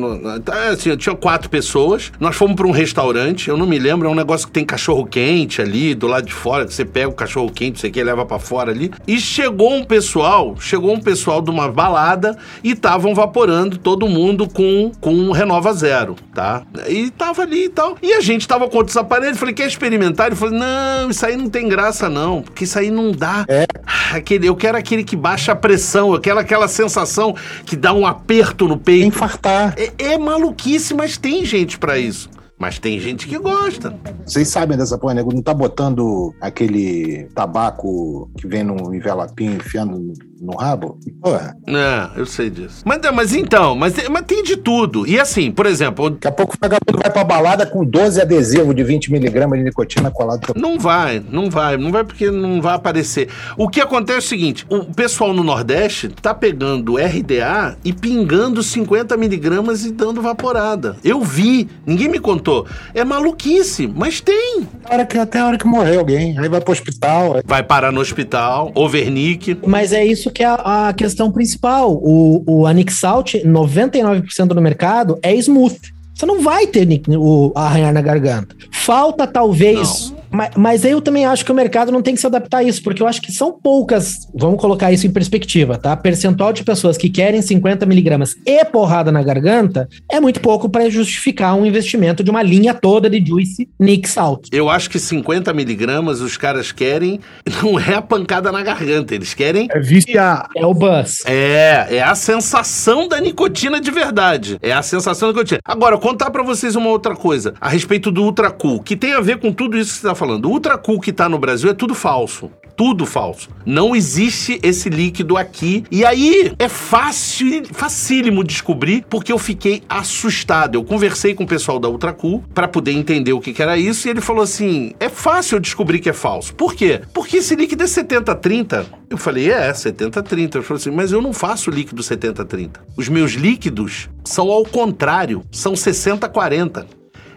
tá, assim, tinha quatro pessoas, nós fomos para um restaurante, eu não me lembro, é um negócio que tem cachorro quente ali, do lado de fora, que você pega o cachorro quente, você quer leva para fora ali, e chegou um pessoal, chegou um pessoal de uma balada e estavam vaporando todo mundo com, com Renova Zero, tá? E tava ali e tal, e a gente gente tava com outros aparelhos, falei, quer experimentar? Ele falou, não, isso aí não tem graça não, porque isso aí não dá. É. Aquele, eu quero aquele que baixa a pressão, eu quero aquela sensação que dá um aperto no peito. Infartar. É, é maluquice, mas tem gente para isso. Mas tem gente que gosta. Vocês sabem dessa porra, nego? Não tá botando aquele tabaco que vem no envelopinho enfiando no rabo? Porra. É, eu sei disso. Mas, mas então, mas, mas tem de tudo. E assim, por exemplo. Daqui a pouco o vagabundo vai pra balada com 12 adesivos de 20 miligramas de nicotina colado. Não vai, não vai. Não vai porque não vai aparecer. O que acontece é o seguinte: o pessoal no Nordeste tá pegando RDA e pingando 50 miligramas e dando vaporada. Eu vi, ninguém me contou. É maluquice, mas tem. Hora que, até a hora que morrer alguém. Aí vai pro hospital. Aí... Vai parar no hospital, overnick. Mas é isso que é a questão principal. O, o Anixalt, 99% do mercado é smooth. Você não vai ter o arranhar na garganta. Falta talvez. Mas, mas eu também acho que o mercado não tem que se adaptar a isso, porque eu acho que são poucas. Vamos colocar isso em perspectiva, tá? Percentual de pessoas que querem 50 miligramas e porrada na garganta é muito pouco para justificar um investimento de uma linha toda de Juice Nick Salt. Eu acho que 50 miligramas os caras querem não é a pancada na garganta, eles querem. É viciar. É o buzz. É, é a sensação da nicotina de verdade. É a sensação da nicotina. Agora, contar para vocês uma outra coisa a respeito do Ultra Cool, que tem a ver com tudo isso que você tá falando. O Ultra Cool que tá no Brasil é tudo falso. Tudo falso. Não existe esse líquido aqui. E aí é fácil, facílimo descobrir, porque eu fiquei assustado. Eu conversei com o pessoal da Ultra Cool para poder entender o que, que era isso, e ele falou assim: é fácil eu descobrir que é falso. Por quê? Porque esse líquido é 70-30. Eu falei, é, 70-30. Ele falou assim, mas eu não faço líquido 70-30. Os meus líquidos são ao contrário, são 60-40.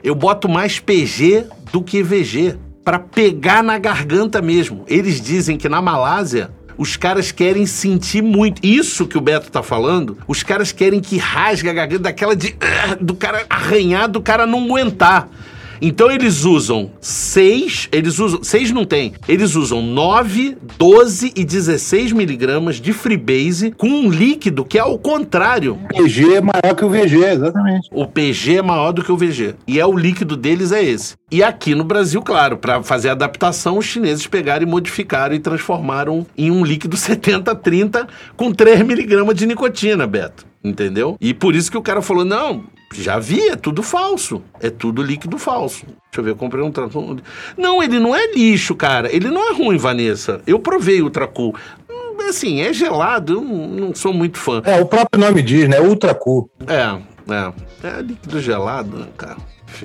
Eu boto mais PG do que VG para pegar na garganta mesmo. Eles dizem que na Malásia os caras querem sentir muito. Isso que o Beto tá falando, os caras querem que rasgue a garganta daquela de. do cara arranhar, do cara não aguentar. Então eles usam 6, eles usam, 6 não tem, eles usam 9, 12 e 16 miligramas de Freebase com um líquido que é ao contrário. O PG é maior que o VG, exatamente. O PG é maior do que o VG. E é o líquido deles é esse. E aqui no Brasil, claro, para fazer a adaptação, os chineses pegaram e modificaram e transformaram em um líquido 70-30 com 3 miligramas de nicotina, Beto. Entendeu? E por isso que o cara falou: não, já vi, é tudo falso. É tudo líquido falso. Deixa eu ver, eu comprei um Tracul. Não, ele não é lixo, cara. Ele não é ruim, Vanessa. Eu provei o Tracul. Hum, Assim, é gelado, eu não, não sou muito fã. É, o próprio nome diz, né? Ultra Cool. É, é. É líquido gelado, né, cara?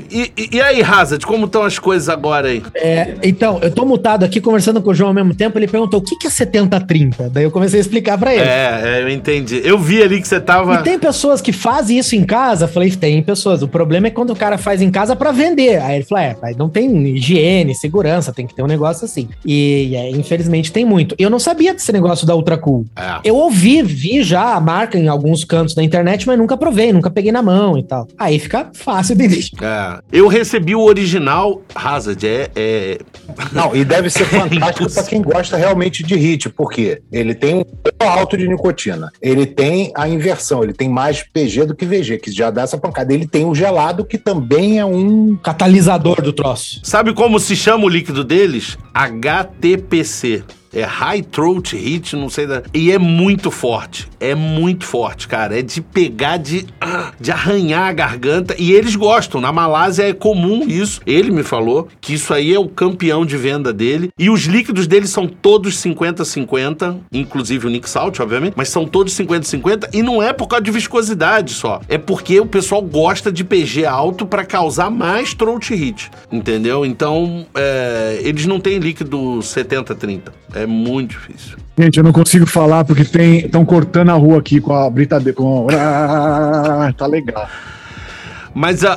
E, e, e aí, Hazard, como estão as coisas agora aí? É, então, eu tô mutado aqui conversando com o João ao mesmo tempo. Ele perguntou o que, que é 70-30. Daí eu comecei a explicar pra ele. É, é, eu entendi. Eu vi ali que você tava. E tem pessoas que fazem isso em casa? Eu falei, tem pessoas. O problema é quando o cara faz em casa pra vender. Aí ele falou, é, mas não tem higiene, segurança, tem que ter um negócio assim. E, é, infelizmente tem muito. Eu não sabia desse negócio da Ultra Cool. É. Eu ouvi, vi já a marca em alguns cantos da internet, mas nunca provei, nunca peguei na mão e tal. Aí fica fácil de identificar. É. Eu recebi o original Hazard. É. é... Não, e deve ser fantástico para quem gosta realmente de hit, porque ele tem um alto de nicotina, ele tem a inversão, ele tem mais PG do que VG, que já dá essa pancada. Ele tem o gelado, que também é um. Catalisador do troço. Sabe como se chama o líquido deles? HTPC. É High Throat Hit, não sei da. E é muito forte. É muito forte, cara. É de pegar, de, de arranhar a garganta. E eles gostam. Na Malásia é comum isso. Ele me falou que isso aí é o campeão de venda dele. E os líquidos dele são todos 50-50, inclusive o Nick Salt, obviamente, mas são todos 50-50. E não é por causa de viscosidade só. É porque o pessoal gosta de PG alto para causar mais throat hit. Entendeu? Então, é, eles não têm líquido 70-30. É muito difícil. Gente, eu não consigo falar porque tem estão cortando a rua aqui com a britadeira. Com... Ah, tá legal. Mas o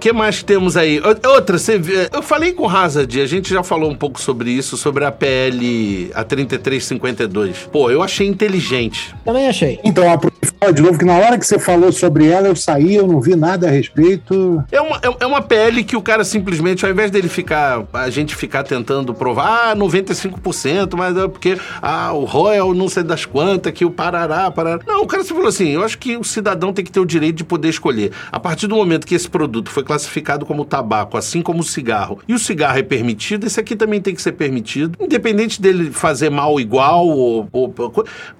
que mais que temos aí? Outra, você eu falei com o Hazard, a gente já falou um pouco sobre isso, sobre a PL, a 3352. Pô, eu achei inteligente. Também achei. Então, a de novo que na hora que você falou sobre ela, eu saí, eu não vi nada a respeito. É uma, é- é uma PL que o cara simplesmente, ao invés dele ficar, a gente ficar tentando provar, ah, 95%, mas é porque, ah, o Royal não sei das quantas, que o Parará, Parará. Não, o cara se falou assim, eu acho que o cidadão tem que ter o direito de poder escolher. A partir do momento que esse produto foi classificado como tabaco, assim como o cigarro, e o cigarro é permitido, esse aqui também tem que ser permitido, independente dele fazer mal igual, ou, ou-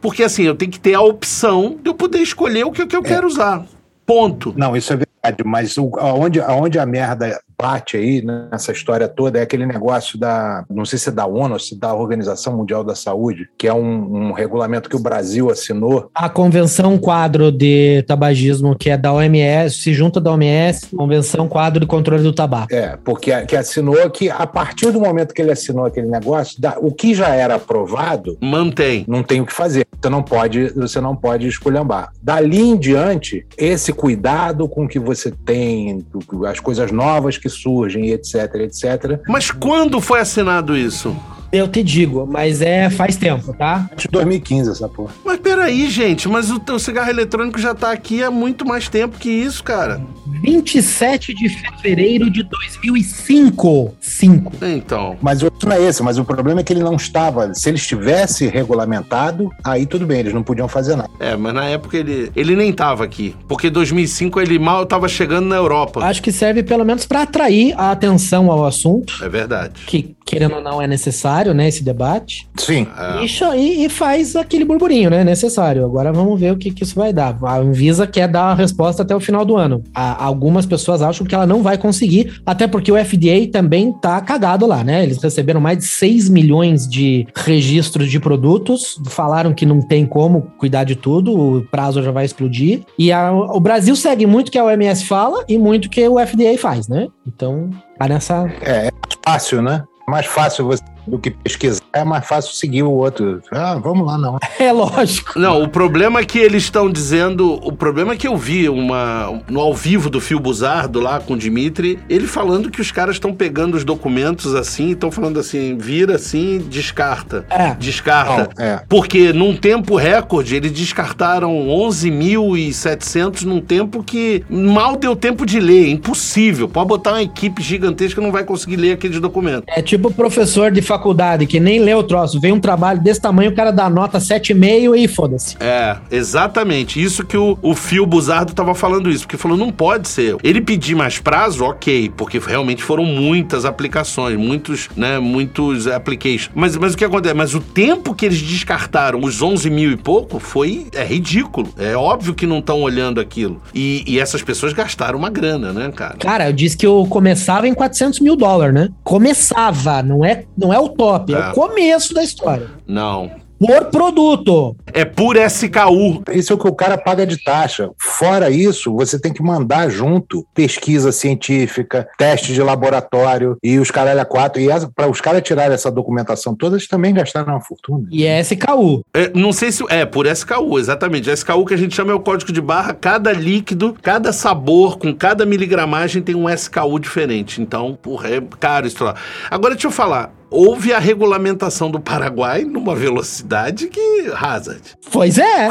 porque assim, eu tenho que ter a opção de eu poder escolher o que, que eu quero usar. Ponto. Não, isso é verdade, mas o, aonde, aonde a merda bate aí nessa história toda é aquele negócio da, não sei se é da ONU ou se da Organização Mundial da Saúde, que é um, um regulamento que o Brasil assinou. A Convenção Quadro de Tabagismo, que é da OMS, se junta da OMS, Convenção Quadro de Controle do Tabaco. É, porque que assinou que a partir do momento que ele assinou aquele negócio, da- o que já era aprovado Mantém. não tem o que fazer. Você não pode, você não pode esculhambar. Dali em diante, esse cuidado com que você tem, as coisas novas que surgem, etc, etc. Mas quando foi assinado isso? Eu te digo, mas é faz tempo, tá? De 2015, essa porra. Mas peraí, gente, mas o teu cigarro eletrônico já tá aqui há muito mais tempo que isso, cara. 27 de fevereiro de 2005. 5. Então. Mas o outro não é esse, mas o problema é que ele não estava. Se ele estivesse regulamentado, aí tudo bem, eles não podiam fazer nada. É, mas na época ele, ele nem tava aqui. Porque 2005 ele mal tava chegando na Europa. Acho que serve pelo menos para atrair a atenção ao assunto, É verdade. que querendo ou não é necessário, né, esse debate. Sim. É. E, e- faz aquele burburinho, né? Necessário. Agora vamos ver o que, que isso vai dar. A Anvisa quer dar a resposta até o final do ano. A, a algumas pessoas acham que ela não vai conseguir, até porque o FDA também tá cagado lá, né? Eles receberam mais de 6 milhões de registros de produtos, falaram que não tem como cuidar de tudo, o prazo já vai explodir. E a, o Brasil segue muito o que a OMS fala e muito o que o FDA faz, né? Então, tá nessa. É, é fácil, né? mais fácil você do que pesquisar, é mais fácil seguir o outro. Ah, vamos lá, não. É lógico. Não, o problema é que eles estão dizendo. O problema é que eu vi uma no ao vivo do Fio Buzardo lá com o Dimitri, ele falando que os caras estão pegando os documentos assim, estão falando assim, vira assim, descarta. É. Descarta. Não, é. Porque num tempo recorde, eles descartaram 11.700 num tempo que mal deu tempo de ler. Impossível. Pode botar uma equipe gigantesca não vai conseguir ler aqueles documentos. É tipo professor de faculdade que nem lê o troço, vem um trabalho desse tamanho, o cara dá nota 7,5 e foda-se. É, exatamente. Isso que o, o Fio Buzardo tava falando isso, porque falou, não pode ser. Ele pedir mais prazo, ok, porque realmente foram muitas aplicações, muitos, né, muitos applications. Mas, mas o que acontece? Mas o tempo que eles descartaram, os 11 mil e pouco, foi, é ridículo. É óbvio que não estão olhando aquilo. E, e essas pessoas gastaram uma grana, né, cara? Cara, eu disse que eu começava em 400 mil dólares, né? Começava, não é, não é o top, é, é o começo da história. Não por produto. É por SKU. Isso é o que o cara paga de taxa. Fora isso, você tem que mandar junto pesquisa científica, teste de laboratório e os caralho a quatro. E para os caras tirarem essa documentação toda, eles também gastaram uma fortuna. E é SKU. É, não sei se. É, por SKU, exatamente. A SKU que a gente chama é o código de barra. Cada líquido, cada sabor, com cada miligramagem tem um SKU diferente. Então, porra, é caro isso lá. Agora, deixa eu falar houve a regulamentação do Paraguai numa velocidade que Hazard. Pois é.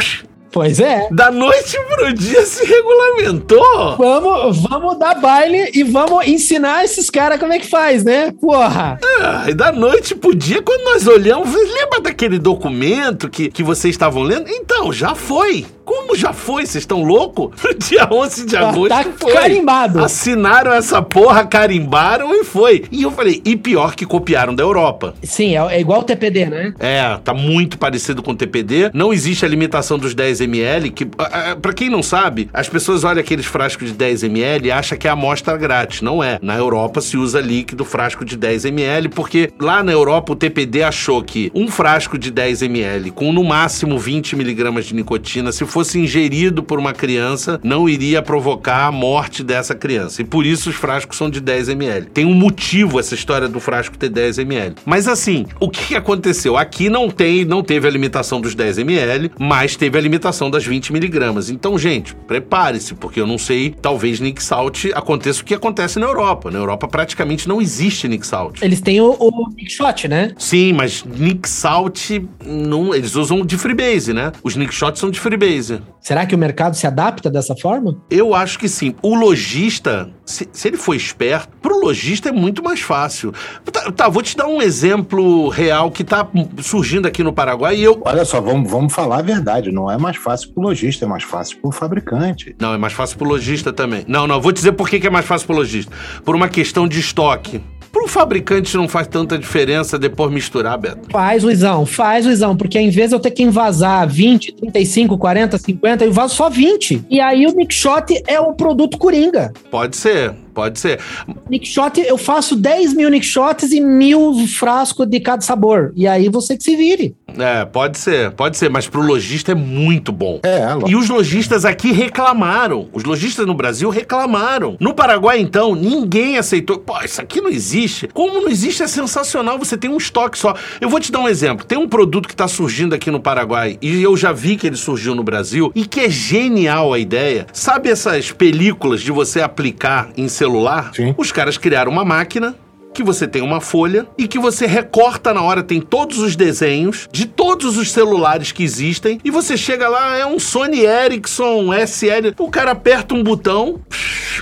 Pois é. Da noite pro dia se regulamentou. Vamos, vamos dar baile e vamos ensinar esses caras como é que faz, né? Porra. E da noite pro dia, quando nós olhamos, lembra daquele documento que, que vocês estavam lendo? Então, já foi. Como já foi? Vocês estão loucos? No dia 11 de agosto tá foi. carimbado. Assinaram essa porra, carimbaram e foi. E eu falei, e pior que copiaram da Europa. Sim, é, é igual o TPD, né? É, tá muito parecido com o TPD. Não existe a limitação dos 10 ml, que, para quem não sabe, as pessoas olham aqueles frascos de 10 ml e acham que é amostra grátis. Não é. Na Europa se usa líquido frasco de 10 ml, porque lá na Europa o TPD achou que um frasco de 10 ml com no máximo 20 miligramas de nicotina, se fosse ingerido por uma criança, não iria provocar a morte dessa criança. E por isso os frascos são de 10 ml. Tem um motivo essa história do frasco ter 10 ml. Mas assim, o que aconteceu? Aqui não tem, não teve a limitação dos 10 ml, mas teve a limitação das 20 miligramas. Então, gente, prepare-se, porque eu não sei, talvez Nick Salt aconteça o que acontece na Europa. Na Europa praticamente não existe Nick Salt. Eles têm o, o Nick Shot, né? Sim, mas Nick Salt não, eles usam de freebase, né? Os Nick Shots são de freebase. Será que o mercado se adapta dessa forma? Eu acho que sim. O lojista, se, se ele for esperto, pro lojista é muito mais fácil. Tá, tá, vou te dar um exemplo real que tá surgindo aqui no Paraguai e eu. Olha só, vamos, vamos falar a verdade. Não é mais fácil pro lojista, é mais fácil pro fabricante. Não, é mais fácil pro lojista também. Não, não, vou dizer por que, que é mais fácil pro lojista. Por uma questão de estoque. Pro fabricante não faz tanta diferença depois misturar, Beto? Faz, Luizão, faz, Luizão, porque em vez de eu ter que envasar 20, 35, 40, 50, eu vaso só 20. E aí o Shot é o produto coringa. Pode ser. Pode ser. Nick Shot, eu faço 10 mil Nick Shots e mil frascos de cada sabor. E aí você que se vire. É, pode ser, pode ser, mas pro lojista é muito bom. É, é E os lojistas aqui reclamaram. Os lojistas no Brasil reclamaram. No Paraguai, então, ninguém aceitou. Pô, isso aqui não existe. Como não existe, é sensacional. Você tem um estoque só. Eu vou te dar um exemplo. Tem um produto que tá surgindo aqui no Paraguai, e eu já vi que ele surgiu no Brasil, e que é genial a ideia. Sabe essas películas de você aplicar em celular, Sim. os caras criaram uma máquina que você tem uma folha e que você recorta na hora, tem todos os desenhos de todos os celulares que existem e você chega lá, é um Sony Ericsson SL, o cara aperta um botão,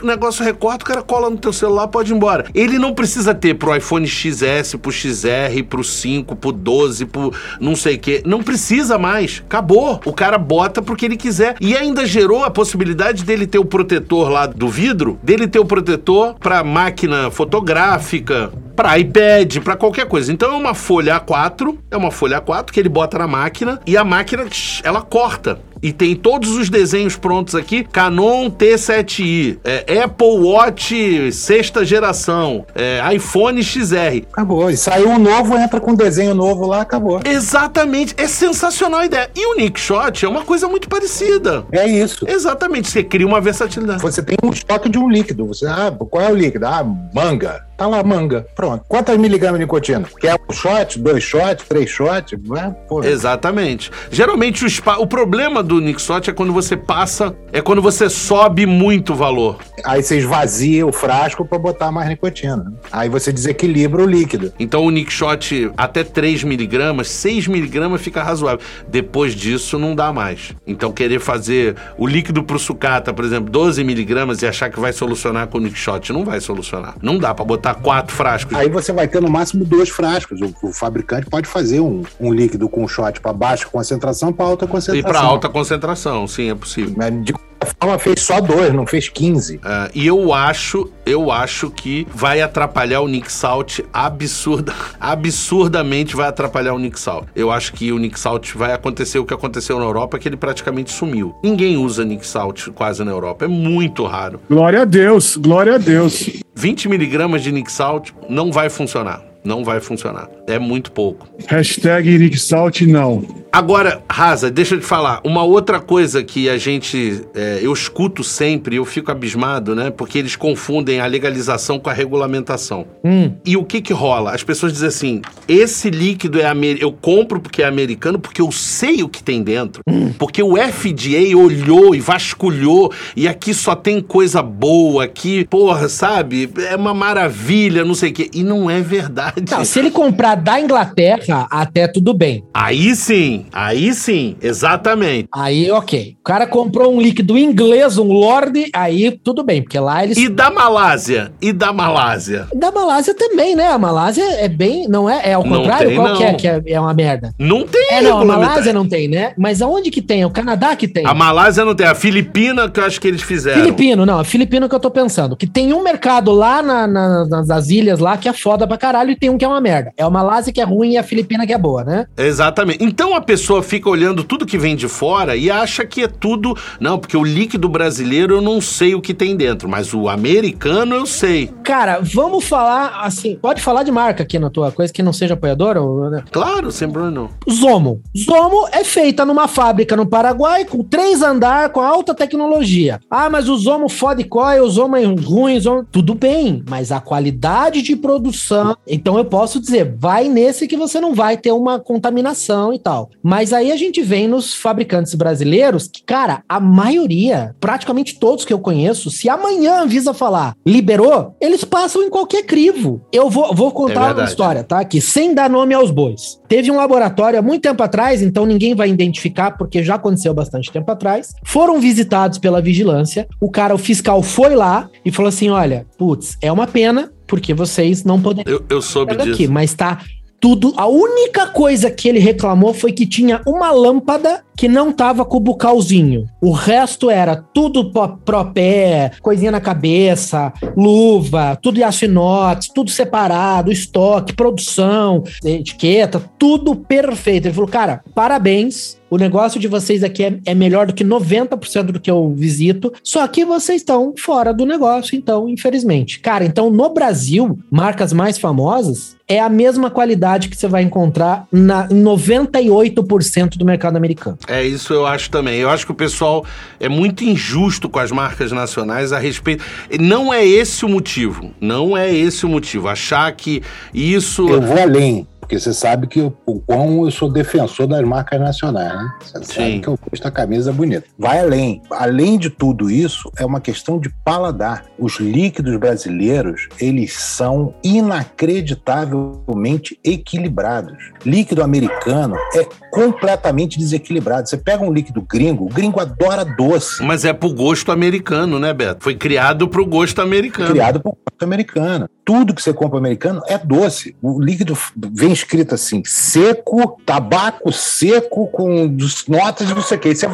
o negócio recorta, o cara cola no teu celular, pode ir embora. Ele não precisa ter pro iPhone XS, pro XR, pro 5, pro 12, pro não sei o que, não precisa mais, acabou. O cara bota porque ele quiser e ainda gerou a possibilidade dele ter o protetor lá do vidro, dele ter o protetor para máquina fotográfica, para iPad, para qualquer coisa. Então é uma folha A4, é uma folha A4 que ele bota na máquina e a máquina ela corta. e tem todos os desenhos prontos aqui, Canon T7i, é, Apple Watch sexta geração, é, iPhone XR. Acabou. E saiu um novo, entra com um desenho novo lá, acabou. Exatamente. É sensacional a ideia. E o Nick Shot é uma coisa muito parecida. É isso. Exatamente. Você cria uma versatilidade. Você tem um estoque de um líquido. Você, ah, qual é o líquido? Ah, manga. Tá lá, manga. Pronto. Quantas miligramas de nicotina? Quer um shot, dois shots, três shots? É. Exatamente. Geralmente o, spa... o problema do Nixot é quando você passa, é quando você sobe muito o valor. Aí você esvazia o frasco para botar mais nicotina. Aí você desequilibra o líquido. Então o Nixot até 3 miligramas, 6 miligramas fica razoável. Depois disso não dá mais. Então querer fazer o líquido pro sucata, por exemplo, 12 miligramas e achar que vai solucionar com o Nixot, não vai solucionar. Não dá para botar botar quatro frascos. Aí você vai ter no máximo dois frascos. O, o fabricante pode fazer um, um líquido com shot para baixa concentração para alta concentração. E para alta concentração, sim, é possível. Mas de forma fez só dois, não fez 15. Uh, é, e eu acho, eu acho que vai atrapalhar o Nick Salt absurda, absurdamente vai atrapalhar o Nick Salt. Eu acho que o Nick Salt vai acontecer o que aconteceu na Europa, que ele praticamente sumiu. Ninguém usa Nick Salt quase na Europa, é muito raro. Glória a Deus, glória a Deus. 20 miligramas de Nick Salt não vai funcionar. Não vai funcionar. É muito pouco. Hashtag Nick Salt não. Agora, Raza, deixa eu te falar. Uma outra coisa que a gente. É, eu escuto sempre, eu fico abismado, né? Porque eles confundem a legalização com a regulamentação. Hum. E o que que rola? As pessoas dizem assim: esse líquido é americano. Eu compro porque é americano, porque eu sei o que tem dentro. Hum. Porque o FDA olhou e vasculhou, e aqui só tem coisa boa, aqui, porra, sabe? É uma maravilha, não sei o quê. E não é verdade. Não, se ele comprar da Inglaterra, até tudo bem. Aí sim aí sim, exatamente. Aí, ok. O cara comprou um líquido inglês, um Lorde, aí tudo bem, porque lá eles. E da Malásia? E da Malásia? Da Malásia também, né? A Malásia é bem. Não é? É ao contrário? Tem, Qual que é, que é, é uma merda? Não tem, É, não, a Malásia não tem, né? Mas aonde que tem? É o Canadá que tem. A Malásia não tem. A Filipina, que eu acho que eles fizeram. Filipino, não. A Filipina que eu tô pensando. Que tem um mercado lá na, na, nas ilhas lá que é foda pra caralho e tem um que é uma merda. É a Malásia que é ruim e a Filipina que é boa, né? Exatamente. Então a pessoa fica olhando tudo que vem de fora e acha que é tudo. Não, porque o líquido brasileiro eu não sei o que tem dentro, mas o americano eu sei. Cara, vamos falar assim. Pode falar de marca aqui na tua coisa que não seja apoiadora? Ou... Né? Claro, sempre não. Zomo. Zomo é feita numa fábrica no Paraguai com três andar com alta tecnologia. Ah, mas o Zomo fode coi, o Zomo é ruim, Zomo... tudo bem, mas a qualidade de produção. Então eu posso dizer, vai nesse que você não vai ter uma contaminação e tal. Mas aí a gente vem nos fabricantes brasileiros que, cara, a maioria, praticamente todos que eu conheço, se amanhã a Anvisa falar liberou, eles passam em qualquer crivo. Eu vou, vou contar é uma história, tá? Aqui, sem dar nome aos bois. Teve um laboratório há muito tempo atrás, então ninguém vai identificar, porque já aconteceu bastante tempo atrás. Foram visitados pela vigilância. O cara, o fiscal, foi lá e falou assim: olha, putz, é uma pena, porque vocês não podem. Eu, eu soube disso. Aqui, mas tá tudo. A única coisa que ele reclamou foi que tinha uma lâmpada que não tava com o bucalzinho. O resto era tudo pro pé, coisinha na cabeça, luva, tudo aço inox, tudo separado, estoque, produção, etiqueta, tudo perfeito. Ele falou, cara, parabéns, o negócio de vocês aqui é, é, melhor do que 90% do que eu visito, só que vocês estão fora do negócio, então, infelizmente. Cara, então no Brasil, marcas mais famosas é a mesma qualidade que você vai encontrar na 98% do mercado americano. É, isso eu acho também. Eu acho que o pessoal é muito injusto com as marcas nacionais a respeito. Não é esse o motivo. Não é esse o motivo. Achar que isso. Eu vou além. Porque você sabe que o quão eu sou defensor das marcas nacionais, né? Você Sim. sabe que eu gosto da camisa bonita. Vai além. Além de tudo isso, é uma questão de paladar. Os líquidos brasileiros, eles são inacreditavelmente equilibrados. Líquido americano é completamente desequilibrado. Você pega um líquido gringo, o gringo adora doce. Mas é pro gosto americano, né, Beto? Foi criado pro gosto americano. Criado pro gosto americano. Tudo que você compra americano é doce. O líquido vem escrito assim: seco, tabaco seco com notas de não sei o que. Isso é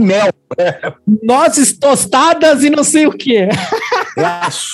mel. Nozes tostadas e não sei o que. é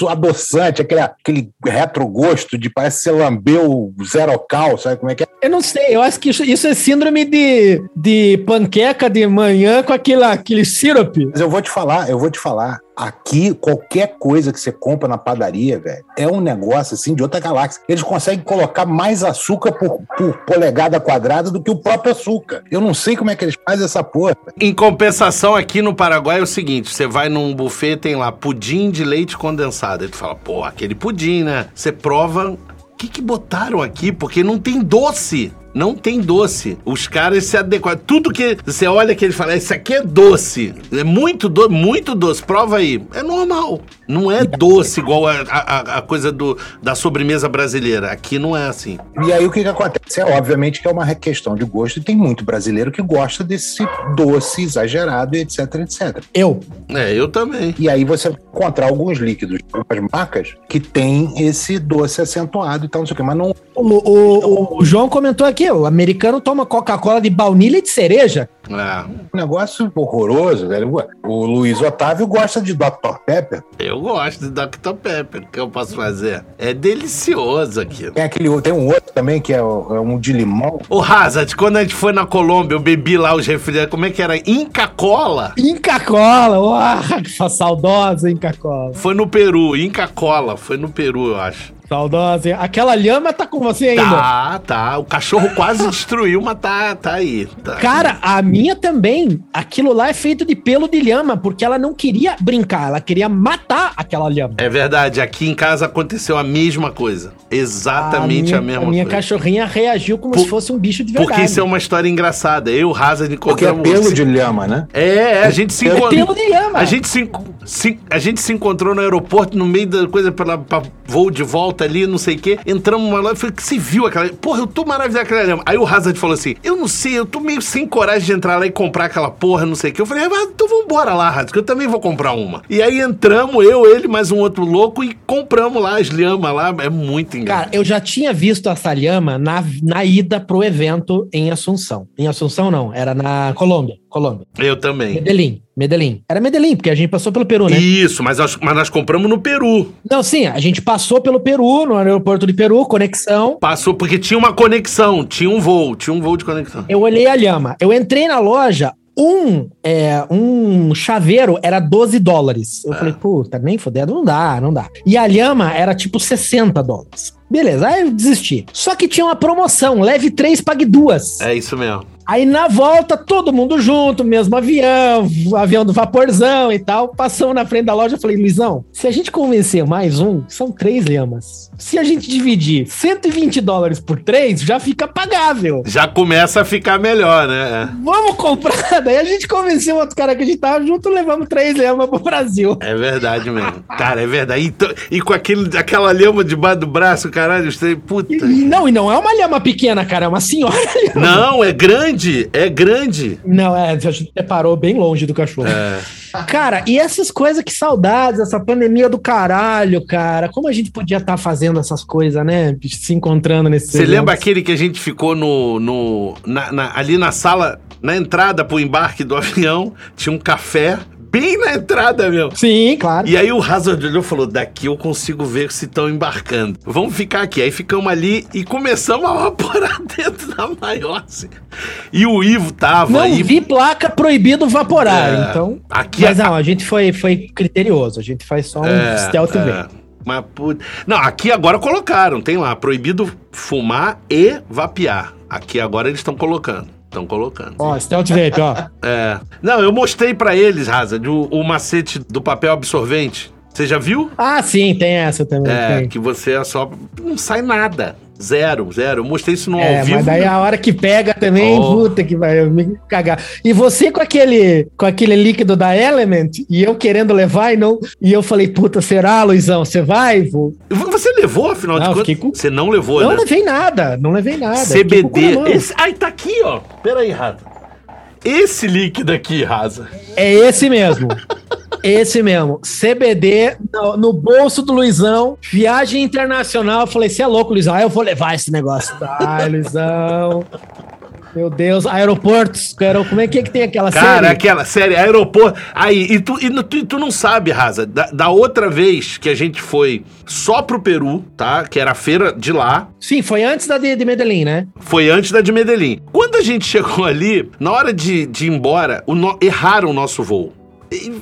adoçante, aquele, aquele retrogosto de parece que você lambeu zero cal, sabe como é que é? Eu não sei, eu acho que isso, isso é síndrome de, de panqueca de manhã com aquela, aquele sirope. Mas eu vou te falar, eu vou te falar. Aqui, qualquer coisa que você compra na padaria, velho, é um negócio assim de outra galáxia. Eles conseguem colocar mais açúcar por, por polegada quadrada do que o próprio açúcar. Eu não sei como é que eles fazem essa porra. Em compensação, aqui no Paraguai é o seguinte: você vai num buffet, tem lá pudim de leite condensado. Aí tu fala, pô, aquele pudim, né? Você prova. O que, que botaram aqui? Porque não tem doce não tem doce. Os caras se adequam. Tudo que você olha que ele fala, isso aqui é doce. É muito doce, muito doce. Prova aí. É normal. Não é doce igual a, a, a, coisa do, da sobremesa brasileira. Aqui não é assim. E aí o que, que acontece? É obviamente que é uma questão de gosto e tem muito brasileiro que gosta desse doce exagerado, etc, etc. Eu. É, eu também. E aí você encontrar alguns líquidos, algumas marcas que tem esse doce acentuado e tal, não sei o que, mas não. O, o, o João comentou aqui, o americano toma Coca-Cola de baunilha e de cereja. É. Um negócio horroroso, velho. O Luiz Otávio gosta de Dr. Pepper. Eu gosto de Dr. Pepper. O que eu posso fazer? É delicioso aquilo. Tem, aquele, tem um outro também que é, é um de limão. O Hazard, quando a gente foi na Colômbia, eu bebi lá os refrigerantes. Como é que era? Inca Cola. Inca Cola. Uau, saudosa Inca Cola. Foi no Peru. Inca Cola. Foi no Peru, eu acho. Saudosa. Aquela lhama tá com você ainda. Tá, tá. O cachorro quase destruiu, mas tá, tá aí. Tá Cara, a minha também. Aquilo lá é feito de pelo de lhama, porque ela não queria brincar, ela queria matar aquela lhama. É verdade. Aqui em casa aconteceu a mesma coisa. Exatamente a, minha, a mesma A minha coisa. cachorrinha reagiu como Por, se fosse um bicho de verdade. Porque isso é uma história engraçada. Eu, Hazard, encontramos... Porque é pelo de lhama, né? É, é a gente se encontrou... É pelo de lhama. A gente se, se, a gente se encontrou no aeroporto, no meio da coisa, pra, pra voo de volta ali, não sei o quê. Entramos numa loja, falei, você viu aquela... Porra, eu tô maravilhado com aquela lhama. Aí o Hazard falou assim, eu não sei, eu tô meio sem coragem de entrar lá e comprar aquela porra, não sei o quê. Eu falei, ah, então vambora lá, Hazard, que eu também vou comprar uma. E aí entramos, eu, ele, mais um outro louco, e compramos lá as lhamas lá. É muito engraçado. Cara, eu já tinha visto essa lhama na, na ida pro evento em Assunção. Em Assunção, não, era na Colômbia. Colômbia. Eu também. Medellín. Medellín. Era Medellín, porque a gente passou pelo Peru, né? Isso, mas nós, mas nós compramos no Peru. Não, sim, a gente passou pelo Peru, no aeroporto de Peru, conexão. Passou porque tinha uma conexão, tinha um voo, tinha um voo de conexão. Eu olhei a lhama. Eu entrei na loja, um, é, um chaveiro era 12 dólares. Eu é. falei, puta, nem fodendo, não dá, não dá. E a lhama era tipo 60 dólares. Beleza, aí eu desisti. Só que tinha uma promoção, leve três, pague duas. É isso mesmo. Aí na volta, todo mundo junto, mesmo avião, avião do vaporzão e tal. Passamos na frente da loja, eu falei, Luizão, se a gente convencer mais um, são três lhamas. Se a gente dividir 120 dólares por três, já fica pagável. Já começa a ficar melhor, né? Vamos comprar. Daí a gente convenceu outro cara que a gente tava junto, levamos três lhamas pro Brasil. É verdade mesmo. Cara, é verdade. E, e com aquele, aquela lhama debaixo do braço, caralho, você, puta. E, não, e não é uma lhama pequena, cara, é uma senhora lhama. Não, é grande é grande. Não, é, a gente parou bem longe do cachorro. É. Cara, e essas coisas, que saudades, essa pandemia do caralho, cara. Como a gente podia estar tá fazendo essas coisas, né? Se encontrando nesse. Você lembra aquele que a gente ficou no. no na, na, ali na sala, na entrada pro embarque do avião, tinha um café bem na entrada, meu. Sim, claro. E aí o Hazard olhou e falou: daqui eu consigo ver se estão embarcando. Vamos ficar aqui. Aí ficamos ali e começamos a vaporar dentro da maior. Assim. E o Ivo tava. Não vi placa proibido vaporar. É, então. Aqui Mas a... não, a gente foi, foi criterioso. A gente faz só um é, stealth é. Mas, put... Não, aqui agora colocaram, tem lá, proibido fumar e vapear. Aqui agora eles estão colocando. Estão colocando. Ó, Stealth Vape, ó. É. Não, eu mostrei para eles, Hazard, o, o macete do papel absorvente. Você já viu? Ah, sim, tem essa também. É, tem. que você é só. Não sai nada. Zero, zero. Eu mostrei isso no é, ao vivo. Mas daí a hora que pega também, oh. puta que vai me cagar. E você com aquele, com aquele líquido da Element, e eu querendo levar e não. E eu falei, puta, será, Luizão? Você vai? Vou. Você levou, afinal não, de contas? Com... Você não levou, não né? Não levei nada, não levei nada. CBD. Esse... Ai, tá aqui, ó. Pera aí, Rato. Esse líquido aqui, Rasa. É esse mesmo. esse mesmo. CBD no, no, bolso do Luizão. Viagem internacional. Eu falei, você é louco, Luizão. Ah, eu vou levar esse negócio. Ai, Luizão. Meu Deus, aeroportos. Como é que, é que tem aquela Cara, série? aquela série, aeroporto. Aí, e tu, e tu, tu não sabe, Raza, da, da, outra vez que a gente foi só pro Peru, tá? Que era a feira de lá. Sim, foi antes da de, de Medellín, né? Foi antes da de Medellín. Quando a gente chegou ali, na hora de, de ir embora, o no, erraram o nosso voo.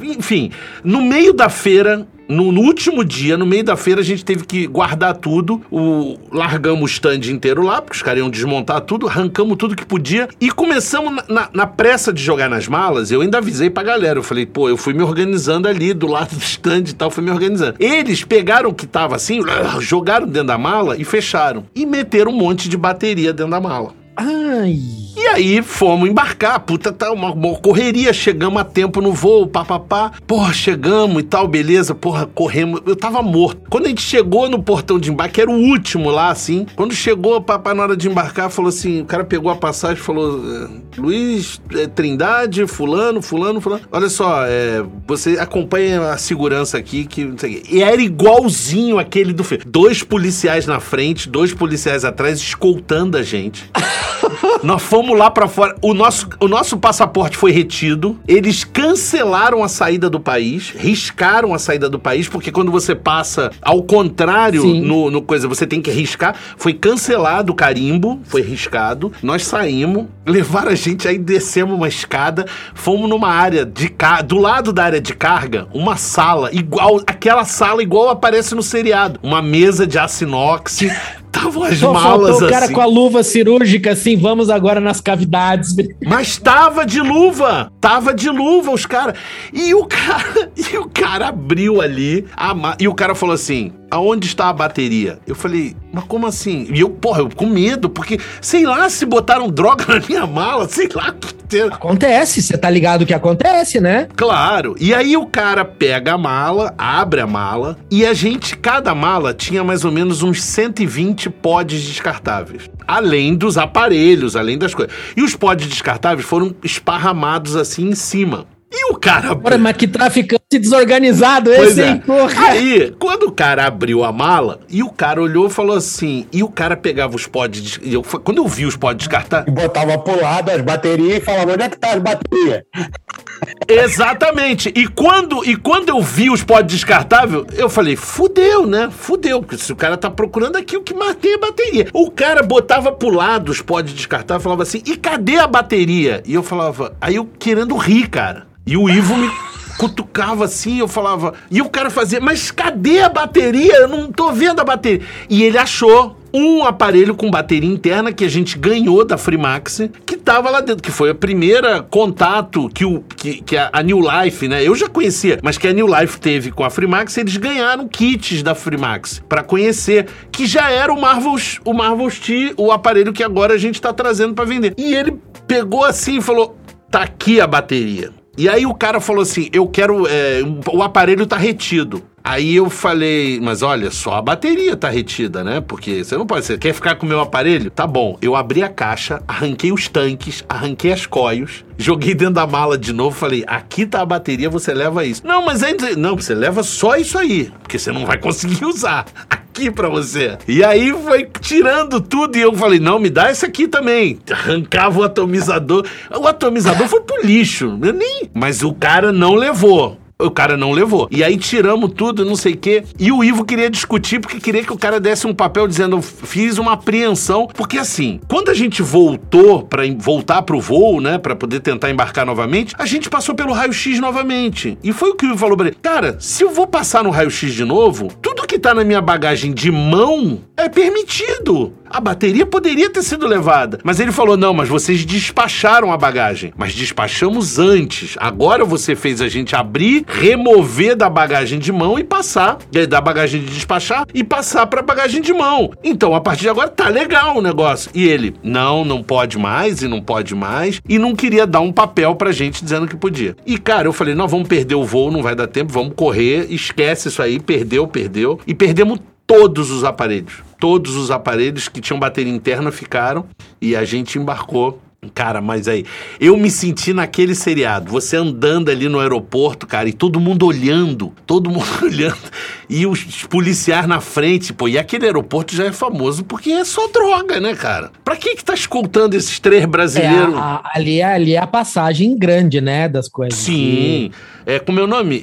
Enfim, no meio da feira, no, no, último dia, no meio da feira, a gente teve que guardar tudo. O, largamos o stand inteiro lá, porque os caras iam desmontar tudo, arrancamos tudo que podia e começamos na, na, na, pressa de jogar nas malas. Eu ainda avisei pra galera. Eu falei, pô, eu fui me organizando ali do lado do stand e tal, fui me organizando. Eles pegaram o que tava assim, jogaram dentro da mala e fecharam. E meteram um monte de bateria dentro da mala. Ai. E aí fomos embarcar, puta, tá uma, uma correria, chegamos a tempo no voo, papapá. Porra, chegamos e tal, beleza, porra, corremos. Eu tava morto. Quando a gente chegou no portão de embarque, era o último lá, assim. Quando chegou, o papai, na hora de embarcar, falou assim: o cara pegou a passagem e falou: é, Luiz, é, Trindade, Fulano, Fulano, Fulano. Olha só, é, você acompanha a segurança aqui, que não sei. E era igualzinho aquele do filme. Dois policiais na frente, dois policiais atrás, escoltando a gente. Nós fomos lá para fora. O nosso, o nosso passaporte foi retido. Eles cancelaram a saída do país, riscaram a saída do país, porque quando você passa ao contrário no, no, coisa, você tem que riscar. Foi cancelado o carimbo, foi riscado. Nós saímos, levaram a gente aí, descemos uma escada, fomos numa área de carga, do lado da área de carga, uma sala igual, aquela sala igual aparece no seriado. Uma mesa de aço inox, Estavam as Só malas o cara assim. com a luva cirúrgica assim, vamos agora nas cavidades. Mas tava de luva, tava de luva os caras. E o cara, e o cara abriu ali a ma... e o cara falou assim: "Aonde está a bateria?" Eu falei: "Mas como assim?" E eu, porra, eu com medo, porque sei lá se botaram droga na minha mala, sei lá Acontece, você tá ligado que acontece, né? Claro. E aí o cara pega a mala, abre a mala e a gente, cada mala tinha mais ou menos uns 120 pods descartáveis. Além dos aparelhos, além das coisas. E os pods descartáveis foram esparramados assim em cima. E o cara. Porra, mas que traficante desorganizado pois esse, é. hein, porra? Aí, quando o cara abriu a mala, e o cara olhou e falou assim. E o cara pegava os pods. Eu, quando eu vi os pods descartar. E botava pro lado as baterias e falava: onde é que tá as baterias? Exatamente. E quando, e quando eu vi os pods descartáveis, eu falei: fudeu, né? Fudeu. Porque se o cara tá procurando aqui, o que marquei a bateria. O cara botava pro lado os pods descartáveis e falava assim: e cadê a bateria? E eu falava: aí eu querendo rir, cara. E o Ivo me cutucava assim, eu falava. E o cara fazia, mas cadê a bateria? Eu não tô vendo a bateria. E ele achou um aparelho com bateria interna que a gente ganhou da Freemax, que tava lá dentro, que foi a primeira contato que, o, que, que a, New Life, né? Eu já conhecia, mas que a New Life teve com a Freemax, eles ganharam kits da Freemax para conhecer, que já era o Marvel's, o Marvel's T, o aparelho que agora a gente tá trazendo para vender. E ele pegou assim e falou: tá aqui a bateria. E aí o cara falou assim: eu quero. É, o aparelho tá retido. Aí eu falei, mas olha, só a bateria tá retida, né? Porque você não pode. Você quer ficar com o meu aparelho? Tá bom. Eu abri a caixa, arranquei os tanques, arranquei as coios, joguei dentro da mala de novo, falei: aqui tá a bateria, você leva isso. Não, mas ainda. Não, você leva só isso aí, porque você não vai conseguir usar. Aqui pra você. E aí foi tirando tudo e eu falei: não, me dá esse aqui também. Arrancava o atomizador. O atomizador foi pro lixo. Eu nem. Mas o cara não levou. O cara não levou. E aí tiramos tudo, não sei o quê. E o Ivo queria discutir porque queria que o cara desse um papel dizendo: fiz uma apreensão. Porque assim, quando a gente voltou para voltar pro voo, né, para poder tentar embarcar novamente, a gente passou pelo raio-x novamente. E foi o que o Ivo falou pra ele: Cara, se eu vou passar no raio-x de novo, tudo que tá na minha bagagem de mão é permitido. A bateria poderia ter sido levada. Mas ele falou: não, mas vocês despacharam a bagagem. Mas despachamos antes. Agora você fez a gente abrir, remover da bagagem de mão e passar. Da bagagem de despachar e passar pra bagagem de mão. Então, a partir de agora tá legal o negócio. E ele: não, não pode mais e não pode mais. E não queria dar um papel pra gente dizendo que podia. E, cara, eu falei: nós vamos perder o voo, não vai dar tempo, vamos correr, esquece isso aí, perdeu, perdeu. E perdemos todos os aparelhos. Todos os aparelhos que tinham bateria interna ficaram e a gente embarcou Cara, mas aí, eu me senti naquele seriado, você andando ali no aeroporto, cara, e todo mundo olhando, todo mundo olhando, e os policiais na frente, pô, e aquele aeroporto já é famoso porque é só droga, né, cara? Pra que que tá escoltando esses três brasileiros? É, a- a- ali, ali é a passagem grande, né, das coisas. Sim. É, como é o nome?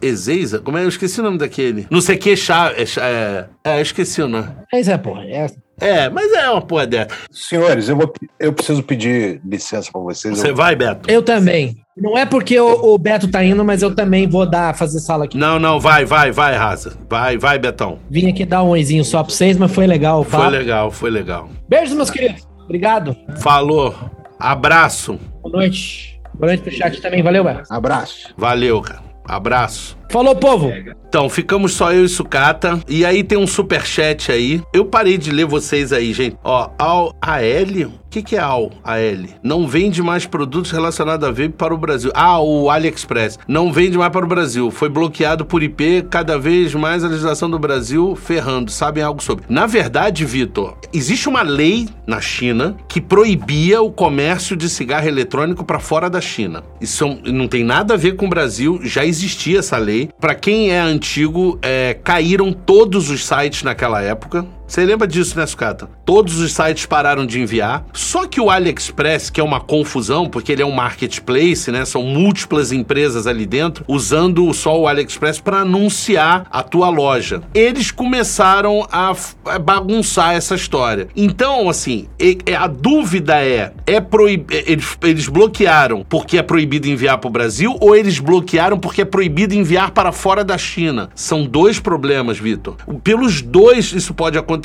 Ezeiza? Como é? Eu esqueci o nome daquele. Não sei o que. É, é, é, eu esqueci o nome. Mas é, pô, é, É, mas é uma porra dessa. Senhores, eu, vou, eu preciso pedir licença para vocês. Você Eu- vai, Beto? eu também. Não é porque o, o Beto tá indo, mas eu também vou dar, fazer sala aqui. Não, não, vai, vai, vai, Raça. Vai, vai, Betão. Vim aqui dar um oizinho só pra vocês, mas foi legal o Foi papo. legal, foi legal. Beijos, meus queridos. Obrigado. Falou. Abraço. Boa noite. Boa noite pro chat também. Valeu, Beto. Abraço. Valeu, cara. Abraço. Falou, povo. Então, ficamos só eu e Sucata. E aí tem um superchat aí. Eu parei de ler vocês aí, gente. Ó, ao AL? O que, que é AL? AL? Não vende mais produtos relacionados a vape para o Brasil. Ah, o AliExpress. Não vende mais para o Brasil. Foi bloqueado por IP. Cada vez mais a legislação do Brasil ferrando. Sabem algo sobre? Na verdade, Vitor, existe uma lei na China que proibia o comércio de cigarro eletrônico para fora da China. Isso não tem nada a ver com o Brasil. Já existia essa lei. Para quem é antigo, é, caíram todos os sites naquela época. Você lembra disso, né, Sucata? Todos os sites pararam de enviar. Só que o AliExpress, que é uma confusão, porque ele é um marketplace, né? São múltiplas empresas ali dentro, usando só o AliExpress para anunciar a tua loja. Eles começaram a, bagunçar essa história. Então, assim, a dúvida é: é proib... eles, eles bloquearam porque é proibido enviar para o Brasil ou eles bloquearam porque é proibido enviar para fora da China? São dois problemas, Vitor. Pelos dois, isso pode acontecer.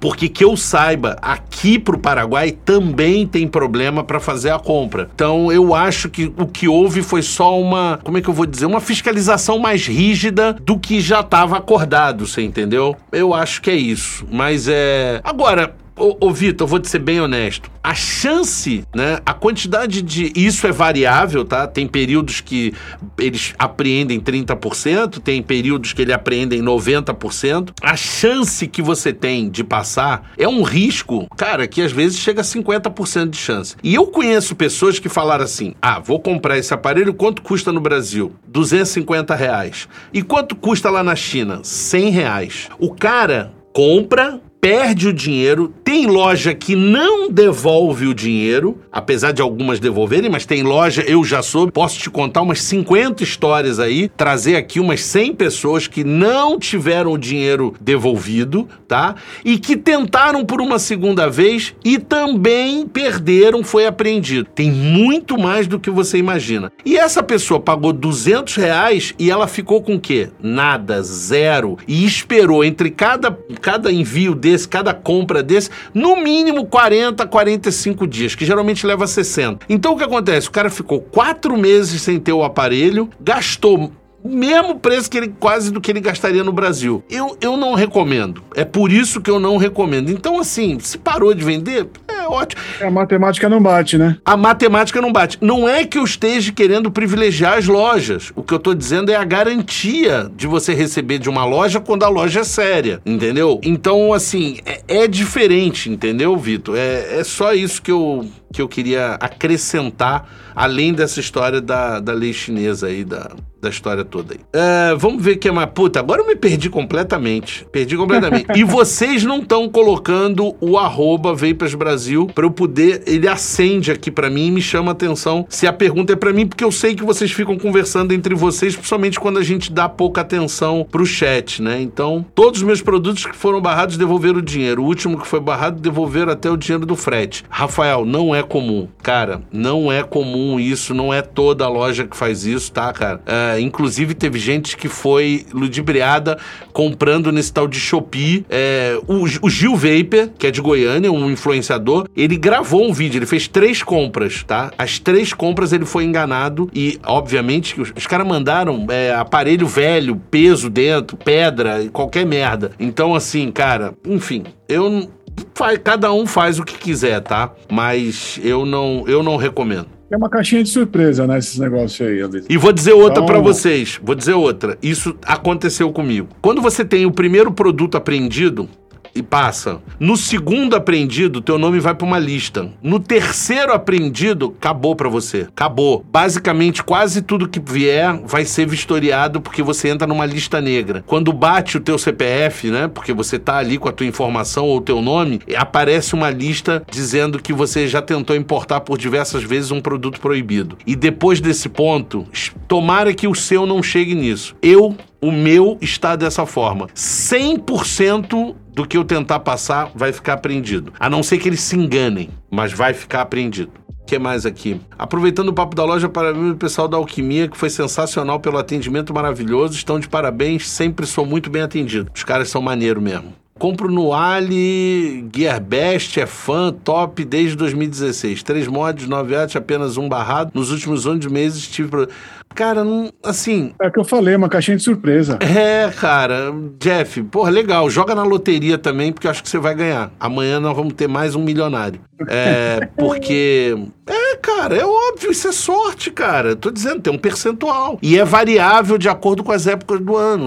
Porque que eu saiba, aqui pro Paraguai também tem problema para fazer a compra. Então eu acho que o que houve foi só uma, como é que eu vou dizer, uma fiscalização mais rígida do que já estava acordado, você entendeu? Eu acho que é isso. Mas é. Agora. Ô, ô Vitor, vou te ser bem honesto. A chance, né? A quantidade de. Isso é variável, tá? Tem períodos que eles apreendem 30%, tem períodos que eles apreendem 90%. A chance que você tem de passar é um risco, cara, que às vezes chega a 50% de chance. E eu conheço pessoas que falaram assim: ah, vou comprar esse aparelho, quanto custa no Brasil? 250 reais. E quanto custa lá na China? 100 reais. O cara compra perde o dinheiro. Tem loja que não devolve o dinheiro, apesar de algumas devolverem, mas tem loja, eu já soube, posso te contar umas 50 histórias aí, trazer aqui umas 100 pessoas que não tiveram o dinheiro devolvido, tá? E que tentaram por uma segunda vez e também perderam, foi apreendido. Tem muito mais do que você imagina. E essa pessoa pagou 200 reais e ela ficou com o quê? Nada, zero. E esperou entre cada, cada envio desse, cada compra desse, no mínimo 40, 45 dias, que geralmente leva 60. Então o que acontece? O cara ficou quatro meses sem ter o aparelho, gastou o mesmo preço que ele quase do que ele gastaria no Brasil. Eu, eu não recomendo. É por isso que eu não recomendo. Então, assim, se parou de vender, é ótimo. A matemática não bate, né? A matemática não bate. Não é que eu esteja querendo privilegiar as lojas. O que eu tô dizendo é a garantia de você receber de uma loja quando a loja é séria, entendeu? Então, assim, é, é diferente, entendeu, Vitor? É, é só isso que eu, que eu queria acrescentar, além dessa história da, da lei chinesa aí, da, da história toda aí. É, vamos ver que é mais. Puta, agora eu me perdi completamente. Perdi completamente. e vocês não estão colocando o arroba Vapers Brasil pra eu poder. Ele acende aqui pra mim e me chama a atenção se a pergunta é pra mim, porque eu sei que vocês ficam conversando entre vocês, principalmente quando a gente dá pouca atenção pro chat, né? Então, todos os meus produtos que foram barrados devolveram o dinheiro. O último que foi barrado devolveram até o dinheiro do frete. Rafael, não é comum. Cara, não é comum isso. Não é toda loja que faz isso, tá, cara? É, inclusive, teve gente que foi ludibriada comprando nesse tal de Shopee. É, o, o Gil Vapor, que é de Goiânia, um influenciador, ele gravou um vídeo, ele fez três compras, tá? As três compras ele foi enganado e, obviamente, os, os caras mandaram é, aparelho velho, peso dentro, pedra, qualquer merda. Então, assim, cara, enfim, eu faz- cada um faz o que quiser, tá? Mas eu não, eu não recomendo. É uma caixinha de surpresa, né? Esses negócios aí, vezes. E vou dizer outra Então- pra vocês. Vou dizer outra. Isso aconteceu comigo. Quando você tem o primeiro produto apreendido, e passa. No segundo aprendido, teu nome vai para uma lista. No terceiro aprendido, acabou para você. Acabou. Basicamente, quase tudo que vier vai ser vistoriado porque você entra numa lista negra. Quando bate o teu CPF, né? Porque você tá ali com a tua informação ou o teu nome, aparece uma lista dizendo que você já tentou importar por diversas vezes um produto proibido. E depois desse ponto, tomara que o seu não chegue nisso. Eu o meu está dessa forma. 100% do que eu tentar passar vai ficar apreendido. A não ser que eles se enganem, mas vai ficar apreendido. O que mais aqui? Aproveitando o papo da loja, parabéns o pessoal da Alquimia, que foi sensacional pelo atendimento maravilhoso. Estão de parabéns, sempre sou muito bem atendido. Os caras são maneiro mesmo. Compro no Ali, Gearbest, é fã, top desde 2016. Três mods, nove artes, apenas um barrado. Nos últimos 11 meses tive. Pro... Cara, não. Assim. É o que eu falei, uma caixinha de surpresa. É, cara. Jeff, porra, legal. Joga na loteria também, porque eu acho que você vai ganhar. Amanhã nós vamos ter mais um milionário. É, porque. É, cara, é óbvio, isso é sorte, cara. Tô dizendo, tem um percentual. E é variável de acordo com as épocas do ano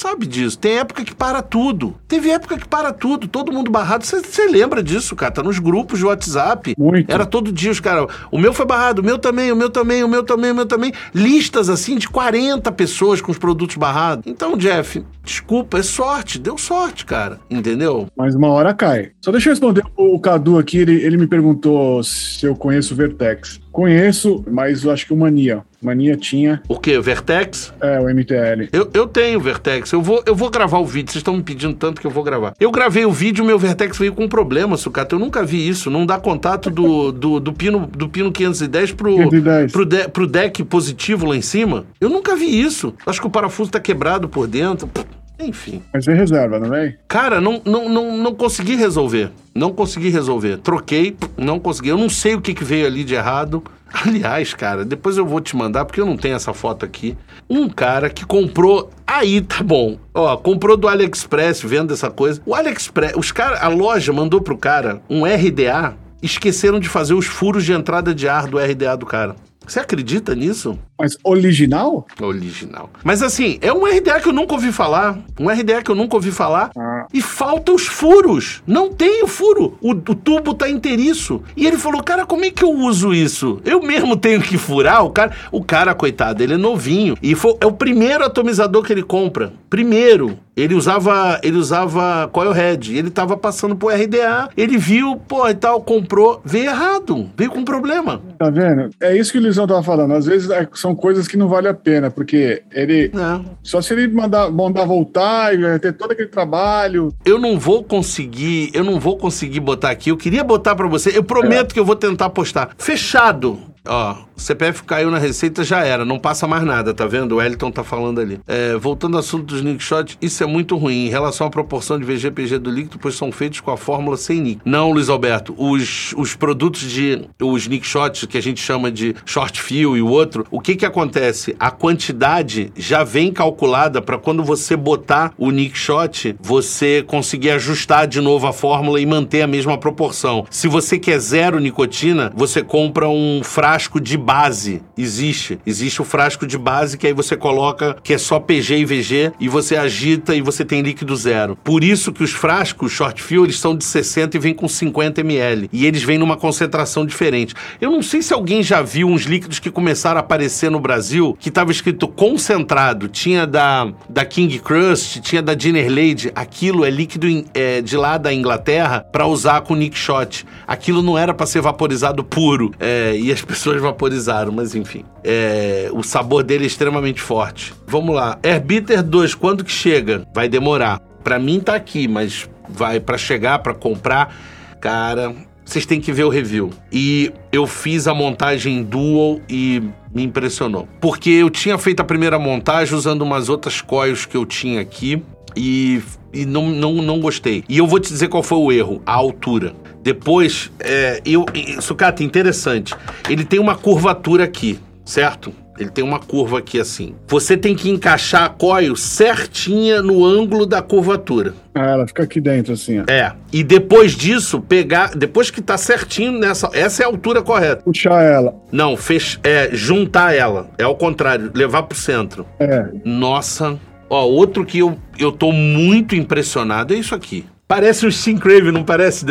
sabe disso. Tem época que para tudo. Teve época que para tudo, todo mundo barrado. Você lembra disso, cara? Tá nos grupos de WhatsApp. Muito. Era todo dia os caras. O meu foi barrado, o meu também, o meu também, o meu também, o meu também. Listas assim de 40 pessoas com os produtos barrados. Então, Jeff, desculpa, é sorte. Deu sorte, cara. Entendeu? Mas uma hora cai. Só deixa eu responder o Cadu aqui. Ele, ele me perguntou se eu conheço o Vertex. Conheço, mas eu acho que o Mania. Mania tinha. O quê? O Vertex? É, o MTL. Eu, eu tenho o Vertex. Eu vou, eu vou gravar o vídeo. Vocês estão me pedindo tanto que eu vou gravar. Eu gravei o vídeo, meu Vertex veio com um problema, Sucata. Eu nunca vi isso. Não dá contato do, do, do, pino, do pino 510 pro, 510. Pro, de, pro deck positivo lá em cima. Eu nunca vi isso. Acho que o parafuso tá quebrado por dentro. Enfim. Mas vem reserva, não vem? Cara, não, não, não, não consegui resolver. Não consegui resolver. Troquei, não consegui. Eu não sei o que, que veio ali de errado. Aliás, cara, depois eu vou te mandar, porque eu não tenho essa foto aqui. Um cara que comprou. Aí tá bom. Ó, comprou do AliExpress, vendo essa coisa. O AliExpress, os cara, a loja mandou pro cara um RDA. Esqueceram de fazer os furos de entrada de ar do RDA do cara. Você acredita nisso? Mas original? Original. Mas assim, é um RDA que eu nunca ouvi falar. Um RDA que eu nunca ouvi falar. Ah. E falta os furos. Não tem o furo. O, o, tubo tá inteiriço. E ele falou, cara, como é que eu uso isso? Eu mesmo tenho que furar? O cara, o cara coitado, ele é novinho. E foi, é o primeiro atomizador que ele compra. Primeiro. Ele usava, ele usava Coilhead. Ele tava passando por RDA. Ele viu, pô, e tal, comprou. Veio errado. Veio com problema. Tá vendo? É isso que o Luizão tava falando. Às vezes é, são coisas que não vale a pena, porque ele. Não. Só se ele mandar, mandar voltar e ter todo aquele trabalho. Eu não vou conseguir, eu não vou conseguir botar aqui. Eu queria botar para você. Eu prometo é. que eu vou tentar postar. Fechado. Ó, o CPF caiu na receita, já era, não passa mais nada, tá vendo? O Elton tá falando ali. É, voltando ao assunto dos nick shots, isso é muito ruim em relação à proporção de VGPG do líquido, pois são feitos com a fórmula sem nick. Não, Luiz Alberto, os, os produtos de. os nick shots, que a gente chama de short fill e o outro, o que que acontece? A quantidade já vem calculada para quando você botar o nick shot, você conseguir ajustar de novo a fórmula e manter a mesma proporção. Se você quer zero nicotina, você compra um frasco de base existe. Existe o frasco de base que aí você coloca que é só PG e VG e você agita e você tem líquido zero. Por isso que os frascos short fill eles são de 60 e vêm com 50 ml e eles vêm numa concentração diferente. Eu não sei se alguém já viu uns líquidos que começaram a aparecer no Brasil que estava escrito concentrado. Tinha da, da King Crust, tinha da Dinner Lady. Aquilo é líquido é, de lá da Inglaterra para usar com Nick Shot. Aquilo não era para ser vaporizado puro é, e as pessoas vaporizaram mas enfim. É, o sabor dele é extremamente forte. Vamos lá. Airbitter 2, quando que chega? Vai demorar. Para mim tá aqui, mas vai para chegar, para comprar, cara, vocês têm que ver o review. E eu fiz a montagem dual e me impressionou. Porque eu tinha feito a primeira montagem usando umas outras coils que eu tinha aqui e, e não, não, não gostei. E eu vou te dizer qual foi o erro: a altura. Depois, é, eu, sucata, interessante. Ele tem uma curvatura aqui, certo? Ele tem uma curva aqui assim. Você tem que encaixar a coil certinha no ângulo da curvatura. Ah, ela fica aqui dentro assim, ó. É. E depois disso, pegar, depois que tá certinho nessa, essa é a altura correta. Puxar ela. Não, fech, é juntar ela. É ao contrário, levar pro centro. É. Nossa. Ó, outro que eu, eu tô muito impressionado é isso aqui. Parece o Steam Crave, não parece?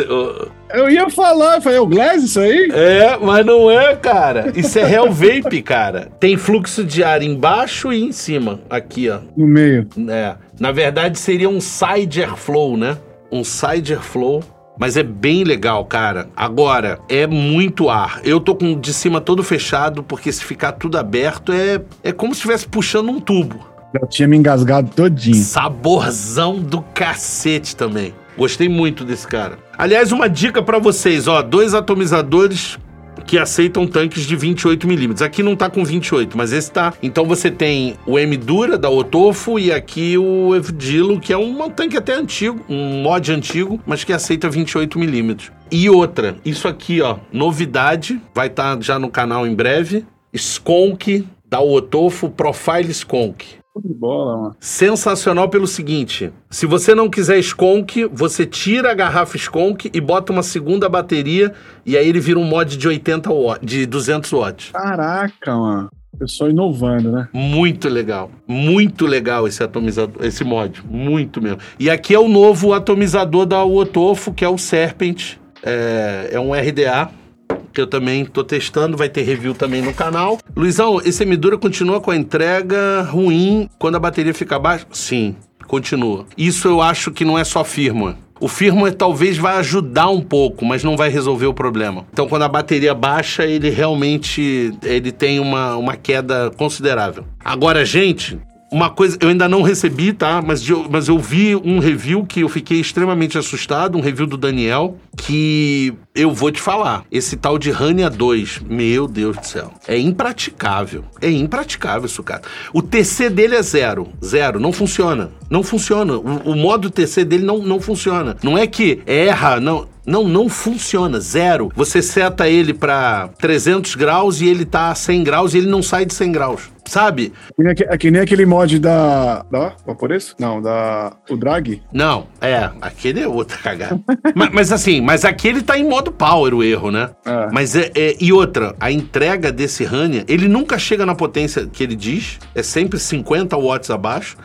Eu ia falar, eu falei, é o Glass isso aí? É, mas não é, cara. Isso é Hell Vape, cara. Tem fluxo de ar embaixo e em cima. Aqui, ó. No meio. É. Na verdade, seria um side airflow, né? Um side airflow. Mas é bem legal, cara. Agora, é muito ar. Eu tô com de cima todo fechado, porque se ficar tudo aberto, é, é como se estivesse puxando um tubo. Já tinha me engasgado todinho. Saborzão do cacete também. Gostei muito desse cara. Aliás, uma dica pra vocês, ó, dois atomizadores que aceitam tanques de 28mm. Aqui não tá com 28, mas esse tá. Então você tem o M Dura da Otofo e aqui o Evdilo, que é um tanque até antigo, um mod antigo, mas que aceita 28mm. E outra, isso aqui, ó, novidade, vai estar já no canal em breve. Skonk da Otofo Profile Skonk. De bola, mano. Sensacional pelo seguinte: se você não quiser Skonk, você tira a garrafa Skonk e bota uma segunda bateria e aí ele vira um mod de 80 watts, de 200 watts. Caraca, mano. Pessoal inovando, né? Muito legal, muito legal esse atomizador, esse mod, muito mesmo. E aqui é o novo atomizador da Otofo, que é o Serpent, é, é um RDA que eu também tô testando, vai ter review também no canal. Luizão, esse Emidura continua com a entrega ruim quando a bateria fica baixa? Sim, continua. Isso eu acho que não é só firmware. O firmware talvez vai ajudar um pouco, mas não vai resolver o problema. Então, quando a bateria baixa, ele realmente ele tem uma, uma queda considerável. Agora, gente, uma coisa, eu ainda não recebi, tá? Mas mas eu vi um review que eu fiquei extremamente assustado, um review do Daniel, que eu vou te falar. Esse tal de Rania 2, meu Deus do céu, é impraticável. É impraticável isso, cara. O TC dele é zero. Zero. Não funciona. Não funciona. O, o modo TC dele não, não funciona. Não é que erra, não. Não, não funciona, zero. Você seta ele pra 300 graus e ele tá a 100 graus e ele não sai de 100 graus, sabe? Que nem, aque- é que nem aquele mod da. Da Vaporez? Não, da. O Drag. Não, é, aquele é outra cagada. mas, mas assim, mas aquele tá em modo power o erro, né? É. Mas é, é- E outra, a entrega desse Rania, ele nunca chega na potência que ele diz, é sempre 50 watts abaixo.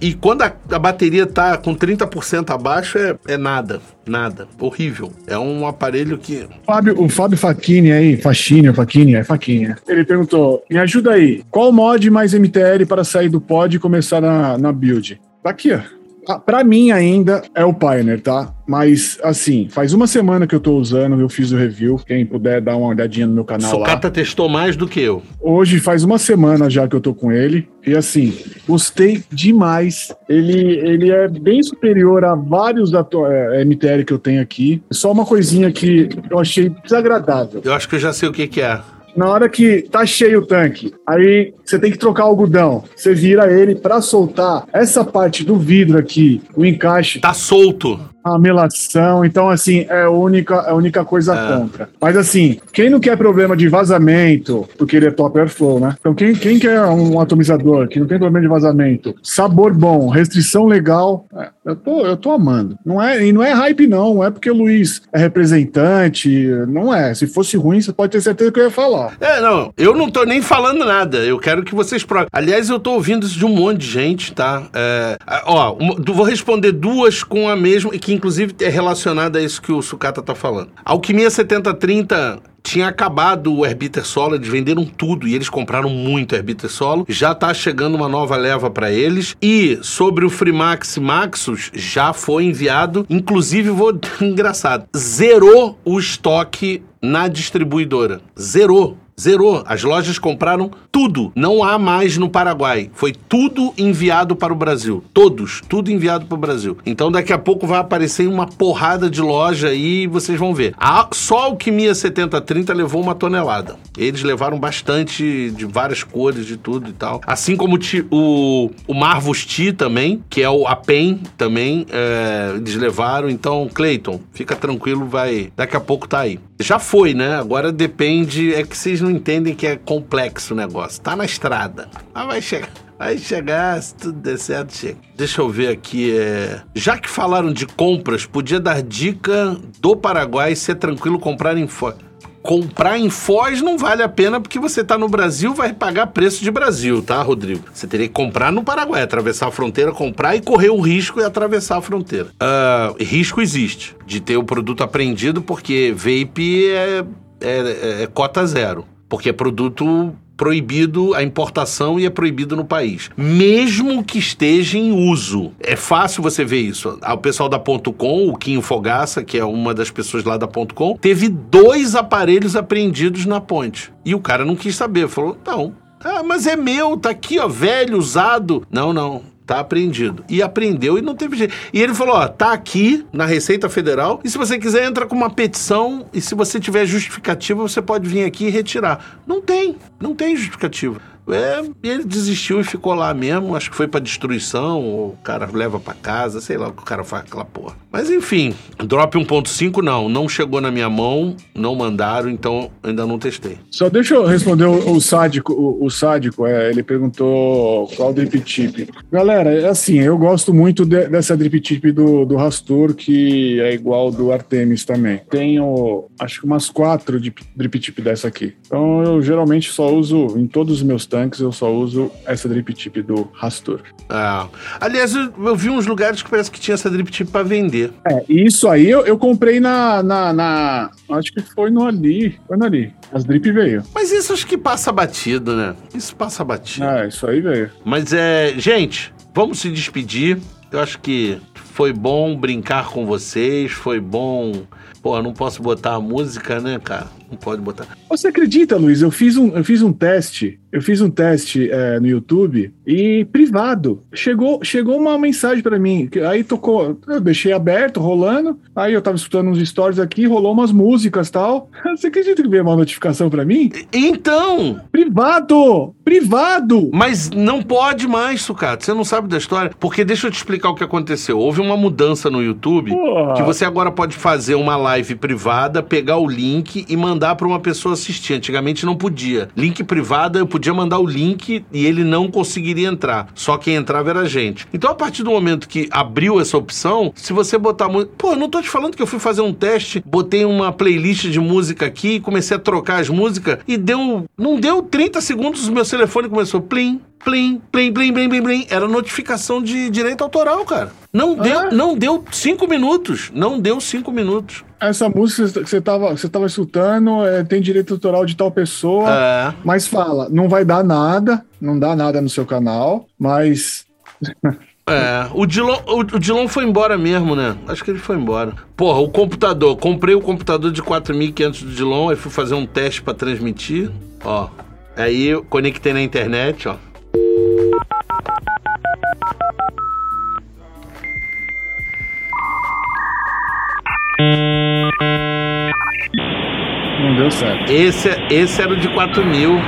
E quando a, a bateria tá com 30% abaixo, é, é nada, nada. Horrível. É um aparelho que. Fábio, o Fábio Facchini aí, Facchini, Facchini, é é. Ele perguntou: me ajuda aí, qual mod mais MTL para sair do pod e começar na, na build? Tá aqui, ó. Ah, Pra mim ainda é o Pioneer, tá? Mas assim, faz uma semana que eu tô usando, eu fiz o review. Quem puder dar uma olhadinha no meu canal lá. Socata testou mais do que eu. Hoje faz uma semana já que eu tô com ele. E assim, gostei demais. Ele, ele é bem superior a vários ato- é, MTL que eu tenho aqui. Só uma coisinha que eu achei desagradável. Eu acho que eu já sei o que, que é. Na hora que tá cheio o tanque, aí você tem que trocar o algodão. Você vira ele pra soltar essa parte do vidro aqui, o encaixe, Tá solto. A melação. Então, assim, é a única, é a única coisa É. contra. Mas, assim, quem não quer problema de vazamento, porque ele é top airflow, né? Então, quem, quem quer um atomizador que não tem problema de vazamento, sabor bom, restrição legal, é, eu, tô, eu tô amando. Não é, e não é hype, não. Não é porque o Luiz é representante. Não é. Se fosse ruim, você pode ter certeza que eu ia falar. É, não, eu não tô nem falando nada. Eu quero que vocês provem. Aliás, eu tô ouvindo isso de um monte de gente, tá? É, ah, ó, vou responder duas com a mesma, e inclusive é relacionada a isso que o Sucata tá falando. Alquimia 7030 tinha acabado o Herbiter Solo, eles venderam tudo e eles compraram muito Herbiter Solo. Já tá chegando uma nova leva para eles. E sobre o Freemax Maxus, já foi enviado. Inclusive, vou. Engraçado. Zerou o estoque na distribuidora. Zerou. Zerou. As lojas compraram tudo. Não há mais no Paraguai. Foi tudo enviado para o Brasil. Todos. Tudo enviado para o Brasil. Então daqui a pouco vai aparecer uma porrada de loja aí e vocês vão ver. A, só a Alquimia 7030 levou uma tonelada. Eles levaram bastante de várias cores, de tudo e tal. Assim como o, o, Marvus T também, que é o a PEN também, é, eles levaram. Então, Cleiton, fica tranquilo, vai. Daqui a pouco tá aí. Já foi, né? Agora depende. É que vocês não entendem que é complexo o negócio. Tá na estrada. Mas vai chegar. Vai chegar, se tudo der certo, chega. Deixa eu ver aqui. É... Já que falaram de compras, podia dar dica do Paraguai se é tranquilo comprar em fora. Comprar em Foz não vale a pena porque você tá no Brasil, vai pagar preço de Brasil, tá, Rodrigo? Você teria que comprar no Paraguai, atravessar a fronteira, comprar e correr o risco e atravessar a fronteira. Uh, risco existe de ter o produto apreendido porque vape é, é, é cota zero. Porque é produto proibido a importação e é proibido no país. Mesmo que esteja em uso. É fácil você ver isso. O pessoal da Ponto .com, o Quinho Fogaça, que é uma das pessoas lá da Ponto .com, teve dois aparelhos apreendidos na ponte. E o cara não quis saber. Falou, não, ah, mas é meu, tá aqui, ó, velho, usado. Não, não. Tá apreendido. E aprendeu e não teve jeito. E ele falou: ó, tá aqui na Receita Federal. E se você quiser, entra com uma petição. E se você tiver justificativa, você pode vir aqui e retirar. Não tem. Não tem justificativa. É, ele desistiu e ficou lá mesmo. Acho que foi pra destruição, o cara leva pra casa, sei lá o que o cara faz aquela porra. Mas enfim, Drop 1.5 não, não chegou na minha mão, não mandaram, então ainda não testei. Só deixa eu responder o, o sádico, o, o, sádico, é, ele perguntou qual drip tip. Galera, é assim, eu gosto muito de, dessa drip tip do, do Rastur, que é igual do Artemis também. Tenho, acho que umas quatro de drip tip dessa aqui. Então eu geralmente só uso em todos os meus tanques tanques eu só uso essa drip tip do Rastur. Ah. Aliás, eu, eu, vi uns lugares que parece que tinha essa drip tip para vender. É, isso aí eu, eu comprei na, na, na, Acho que foi no Ali. Foi no Ali. As drip veio. Mas isso acho que passa batido, né? Isso passa batido. Ah, isso aí veio. Mas é. Gente, vamos se despedir. Eu acho que foi bom brincar com vocês, foi bom. Pô, não posso botar a música, né, cara? Não pode botar. Você acredita, Luiz? Eu fiz um, eu fiz um teste. Eu fiz um teste é, no YouTube e privado. Chegou, chegou uma mensagem para mim. Aí tocou, eu deixei aberto, rolando. Aí eu tava escutando uns stories aqui, rolou umas músicas tal. Você acredita que veio uma notificação para mim? Então! Privado! Privado! Mas não pode mais, Sucato. Você não sabe da história. Porque deixa eu te explicar o que aconteceu. Houve uma mudança no YouTube Porra. que você agora pode fazer uma live privada, pegar o link e mandar para uma pessoa assistir. Antigamente não podia. Link privada, eu podia mandar o link e ele não conseguiria entrar. Só quem entrava era a gente. Então, a partir do momento que abriu essa opção, se você botar. Pô, não tô te falando que eu fui fazer um teste, botei uma playlist de música aqui, comecei a trocar as músicas e deu. Não deu 30 segundos, o meu telefone começou plim, plim, plim, plim, plim, plim, plim. Era notificação de direito autoral, cara. Não deu, não deu cinco minutos. Não deu cinco minutos. Essa música que você estava você tava escutando é, tem direito autoral de tal pessoa, é. mas fala, não vai dar nada, não dá nada no seu canal, mas. É, o Dilon, o, o Dilon foi embora mesmo, né? Acho que ele foi embora. Porra, o computador. Comprei o computador de 4.500 do Dilon, aí fui fazer um teste para transmitir. Ó. Aí conectei na internet, ó. Não deu certo. Esse, esse era o de 4 mil.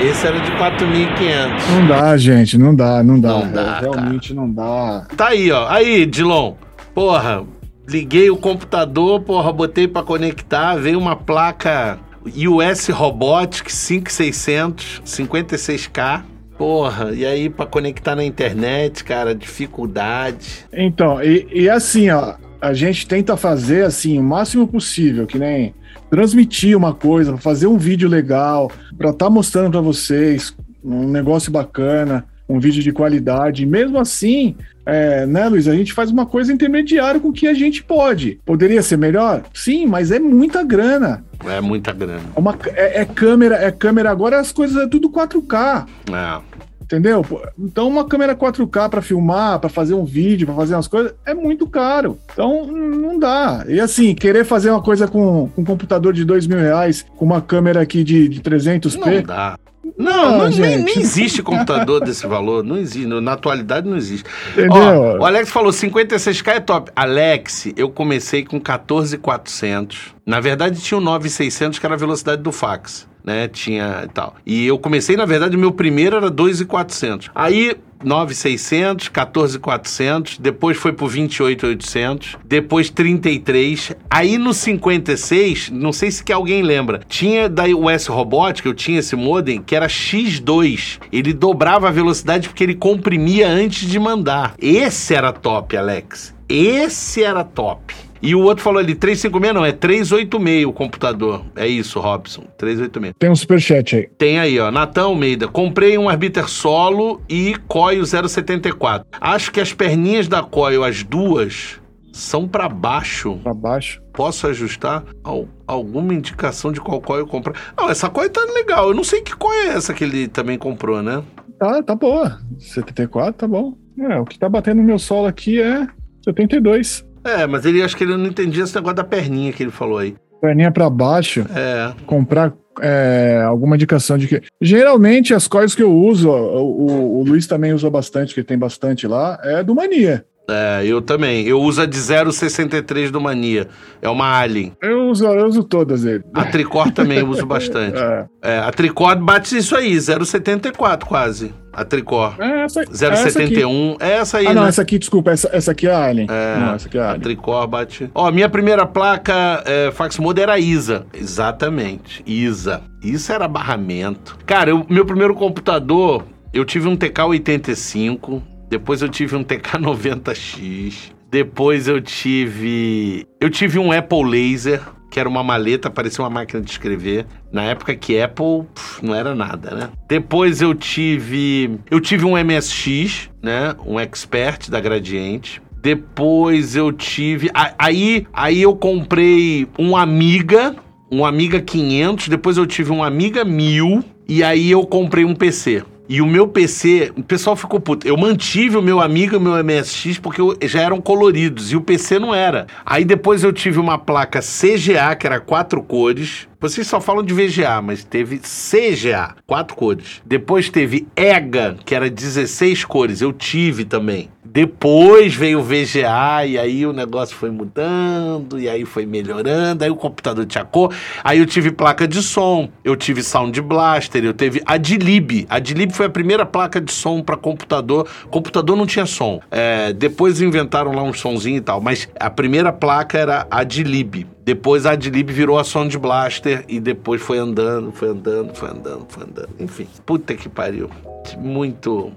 Esse era de 4.500. Não dá, gente, não dá, não dá. Não dá Realmente cara. não dá. Tá aí, ó. Aí, Dilon. Porra, liguei o computador, porra, botei para conectar, veio uma placa US Robotics 5600, 56K. Porra, e aí para conectar na internet, cara, dificuldade. Então, e, e assim, ó, a gente tenta fazer assim o máximo possível, que nem transmitir uma coisa, fazer um vídeo legal, para estar tá mostrando para vocês um negócio bacana, um vídeo de qualidade. Mesmo assim, é, né, Luiz, a gente faz uma coisa intermediária com o que a gente pode. Poderia ser melhor? Sim, mas é muita grana. É muita grana. É, uma, é, é câmera, é câmera agora as coisas é tudo 4K. É. Entendeu? Então, uma câmera 4K para filmar, para fazer um vídeo, para fazer umas coisas, é muito caro. Então, não dá. E assim, querer fazer uma coisa com, com um computador de dois mil reais, com uma câmera aqui de, de 300p. Não dá. Não, não, nem, nem, existe computador desse valor. Não existe. Na atualidade não existe. Entendeu? Ó, o Alex falou 56k é top. Alex, eu comecei com 14,400. Na verdade, tinha o 9,600 que era a velocidade do fax né? Tinha e tal. E eu comecei, na verdade, o meu primeiro era 2,400. Aí 9,600, 14,400, depois foi pro 28,800, depois 33. Aí no 56, não sei se que alguém lembra, tinha da US Robotics, eu tinha esse modem, que era X2. Ele dobrava a velocidade porque ele comprimia antes de mandar. Esse era top, Alex. Esse era top. E o outro falou ali, 356 não, é 386 o computador. É isso, Robson, 386. Tem um superchat aí. Tem aí, ó, Natan Almeida. Comprei um Arbiter Solo e Coil 074. Acho que as perninhas da Coil, as duas, são para baixo. Pra baixo. Posso ajustar Al- alguma indicação de qual coil eu comprar? Não, essa coil tá legal. Eu não sei que coil é essa que ele também comprou, né? Tá, tá boa. 74, tá bom. É, o que tá batendo no meu solo aqui é 72. É, mas ele acho que ele não entendia esse negócio da perninha que ele falou aí. Perninha pra baixo, É. comprar é, alguma indicação de que. Geralmente as coisas que eu uso, o, o- o Luiz também usa bastante, que tem bastante lá, é do Mania. É, eu também. Eu uso a de 0,63 do Mania. É uma Alien. Eu uso, eu uso todas ele. A Tricor também eu uso bastante. É, É, a Tricor bate isso aí, 0,74 quase. A Tricor. é essa, é essa aqui. 0,71. É essa aí, Ah, não, né? essa aqui, desculpa, essa, essa aqui é a Alien. É, não, essa aqui é a a Alien. Tricor bate. Ó, minha primeira placa é, fax mode era ISA. Exatamente, ISA. Isso era barramento. Cara, eu- meu primeiro computador, eu tive um TK85, depois eu tive um TK90X, depois eu tive. Eu tive um Apple Laser. Que era uma maleta, parecia uma máquina de escrever. Na época que Apple não era nada, né? Depois eu tive. Eu tive um MSX, né? Um Expert da Gradiente. Depois eu tive. Aí, aí eu comprei um Amiga, um Amiga 500. Depois eu tive um Amiga 1000. E aí eu comprei um PC. E o meu PC, o pessoal ficou puto. Eu mantive o meu Amiga e o meu MSX porque eu- já eram coloridos e o PC não era. Aí depois eu tive uma placa CGA, que era quatro cores. Vocês só falam de VGA, mas teve CGA, quatro cores. Depois teve EGA, que era 16 cores. Eu tive também. Depois veio o VGA e aí o negócio foi mudando e aí foi melhorando, aí o computador tinha cor. Aí eu tive placa de som, eu tive Sound Blaster, eu teve Adlib. Adlib foi a primeira placa de som para computador. Computador não tinha som. É, depois inventaram lá um sonzinho e tal, mas a primeira placa era Adlib. Depois a Adlib virou a Sound Blaster e depois foi andando, foi andando, foi andando, foi andando. Enfim, puta que pariu. Muito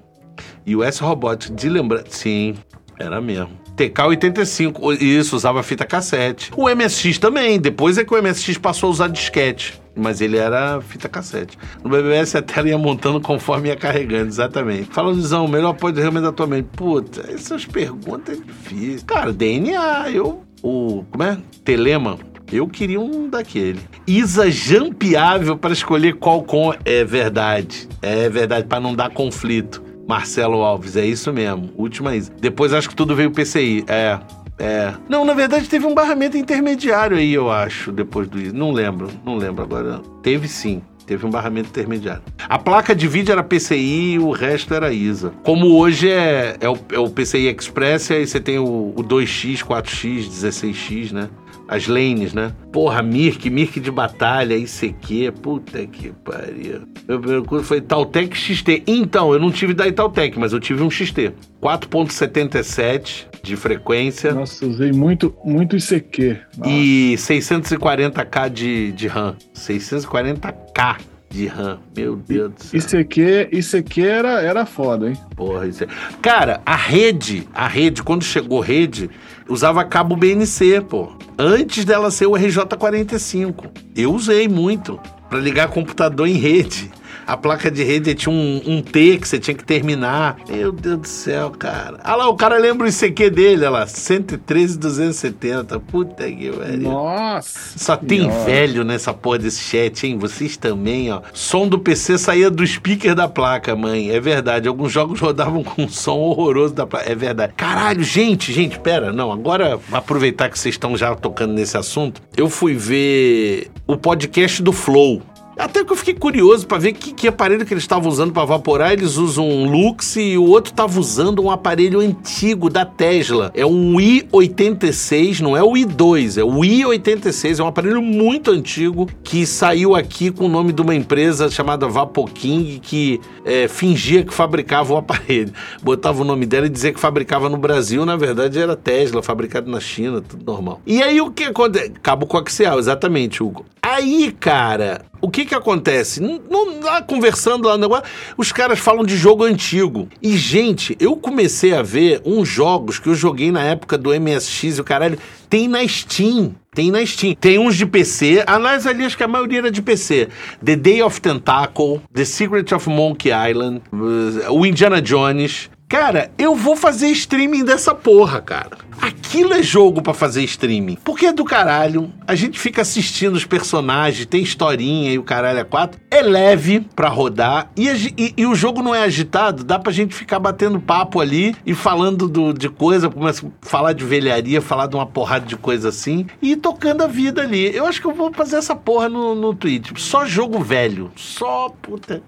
e o S-Robot, de lembrar. Sim, era mesmo. TK85, isso, usava fita cassete. O MSX também, depois é que o MSX passou a usar disquete. Mas ele era fita cassete. No BBS a tela ia montando conforme ia carregando, exatamente. Fala, Luizão, melhor pode realmente da tua mente. Puta, essas perguntas é difícil. Cara, DNA, eu. O. Como é? Telema. Eu queria um daquele. Isa jampeável para escolher qual com é verdade. É verdade, para não dar conflito. Marcelo Alves, é isso mesmo. Última Isa. Depois acho que tudo veio PCI. É. É. Não, na verdade teve um barramento intermediário aí, eu acho, depois do Isa. Não lembro, não lembro agora. Teve sim. Teve um barramento intermediário. A placa de vídeo era PCI e o resto era ISA. Como hoje é, é, o, é o PCI Express, aí você tem o, o 2X, 4X, 16X, né? As lanes, né? Porra, Mirk, Mirk de batalha, ICQ, puta que pariu. Meu primeiro curso foi Itautec XT. Então, eu não tive da Itautec, mas eu tive um XT. 4.77 de frequência Nossa, usei muito, muito ICQ. Nossa. e 640k de, de RAM. 640k de RAM. Meu Deus do céu. ICQ, ICQ era, era foda, hein? Porra, isso é... Cara, a rede, a rede, quando chegou rede, usava cabo BNC, pô. Antes dela ser o RJ45. Eu usei muito pra ligar computador em rede. A placa de rede tinha um, um T que você tinha que terminar. Meu Deus do céu, cara. Ah lá, o cara lembra o ICQ dele, olha lá. 113,270. Puta que pariu. Nossa! Só tem Senhora. velho nessa porra desse chat, hein? Vocês também, ó. Som do PC saía do speaker da placa, mãe. É verdade. Alguns jogos rodavam com um som horroroso da placa. É verdade. Caralho, gente, gente, pera. Não, agora, aproveitar que vocês estão já tocando nesse assunto, eu fui ver o podcast do Flow. Até que eu fiquei curioso pra ver que, que aparelho que eles estavam usando pra vaporar. Eles usam um Lux e o outro tava usando um aparelho antigo da Tesla. É um i86, não é o i2, é o i86. É um aparelho muito antigo que saiu aqui com o nome de uma empresa chamada Vapoking que é, fingia que fabricava o aparelho. Botava o nome dela e dizia que fabricava no Brasil. Na verdade era Tesla, fabricado na China, tudo normal. E aí o que acontece? Cabo coaxial, exatamente, Hugo. Aí, cara, o que que acontece? Não, lá conversando lá no negócio, os caras falam de jogo antigo. E, gente, eu comecei a ver uns jogos que eu joguei na época do MSX e o caralho. Tem na Steam. Tem na Steam. Tem uns de PC. Aliás, ali acho que a maioria era de PC. The Day of Tentacle, The Secret of Monkey Island, uh, o Indiana Jones. Cara, eu vou fazer streaming dessa porra, cara. Aquilo é jogo pra fazer streaming. Porque é do caralho. A gente fica assistindo os personagens, tem historinha e o caralho é quatro. É leve pra rodar. E, e- e o jogo não é agitado. Dá pra gente ficar batendo papo ali e falando do- de coisa. Começa a falar de velharia, falar de uma porrada de coisa assim. E tocando a vida ali. Eu acho que eu vou fazer essa porra no, no Twitch. Só jogo velho. Só puta.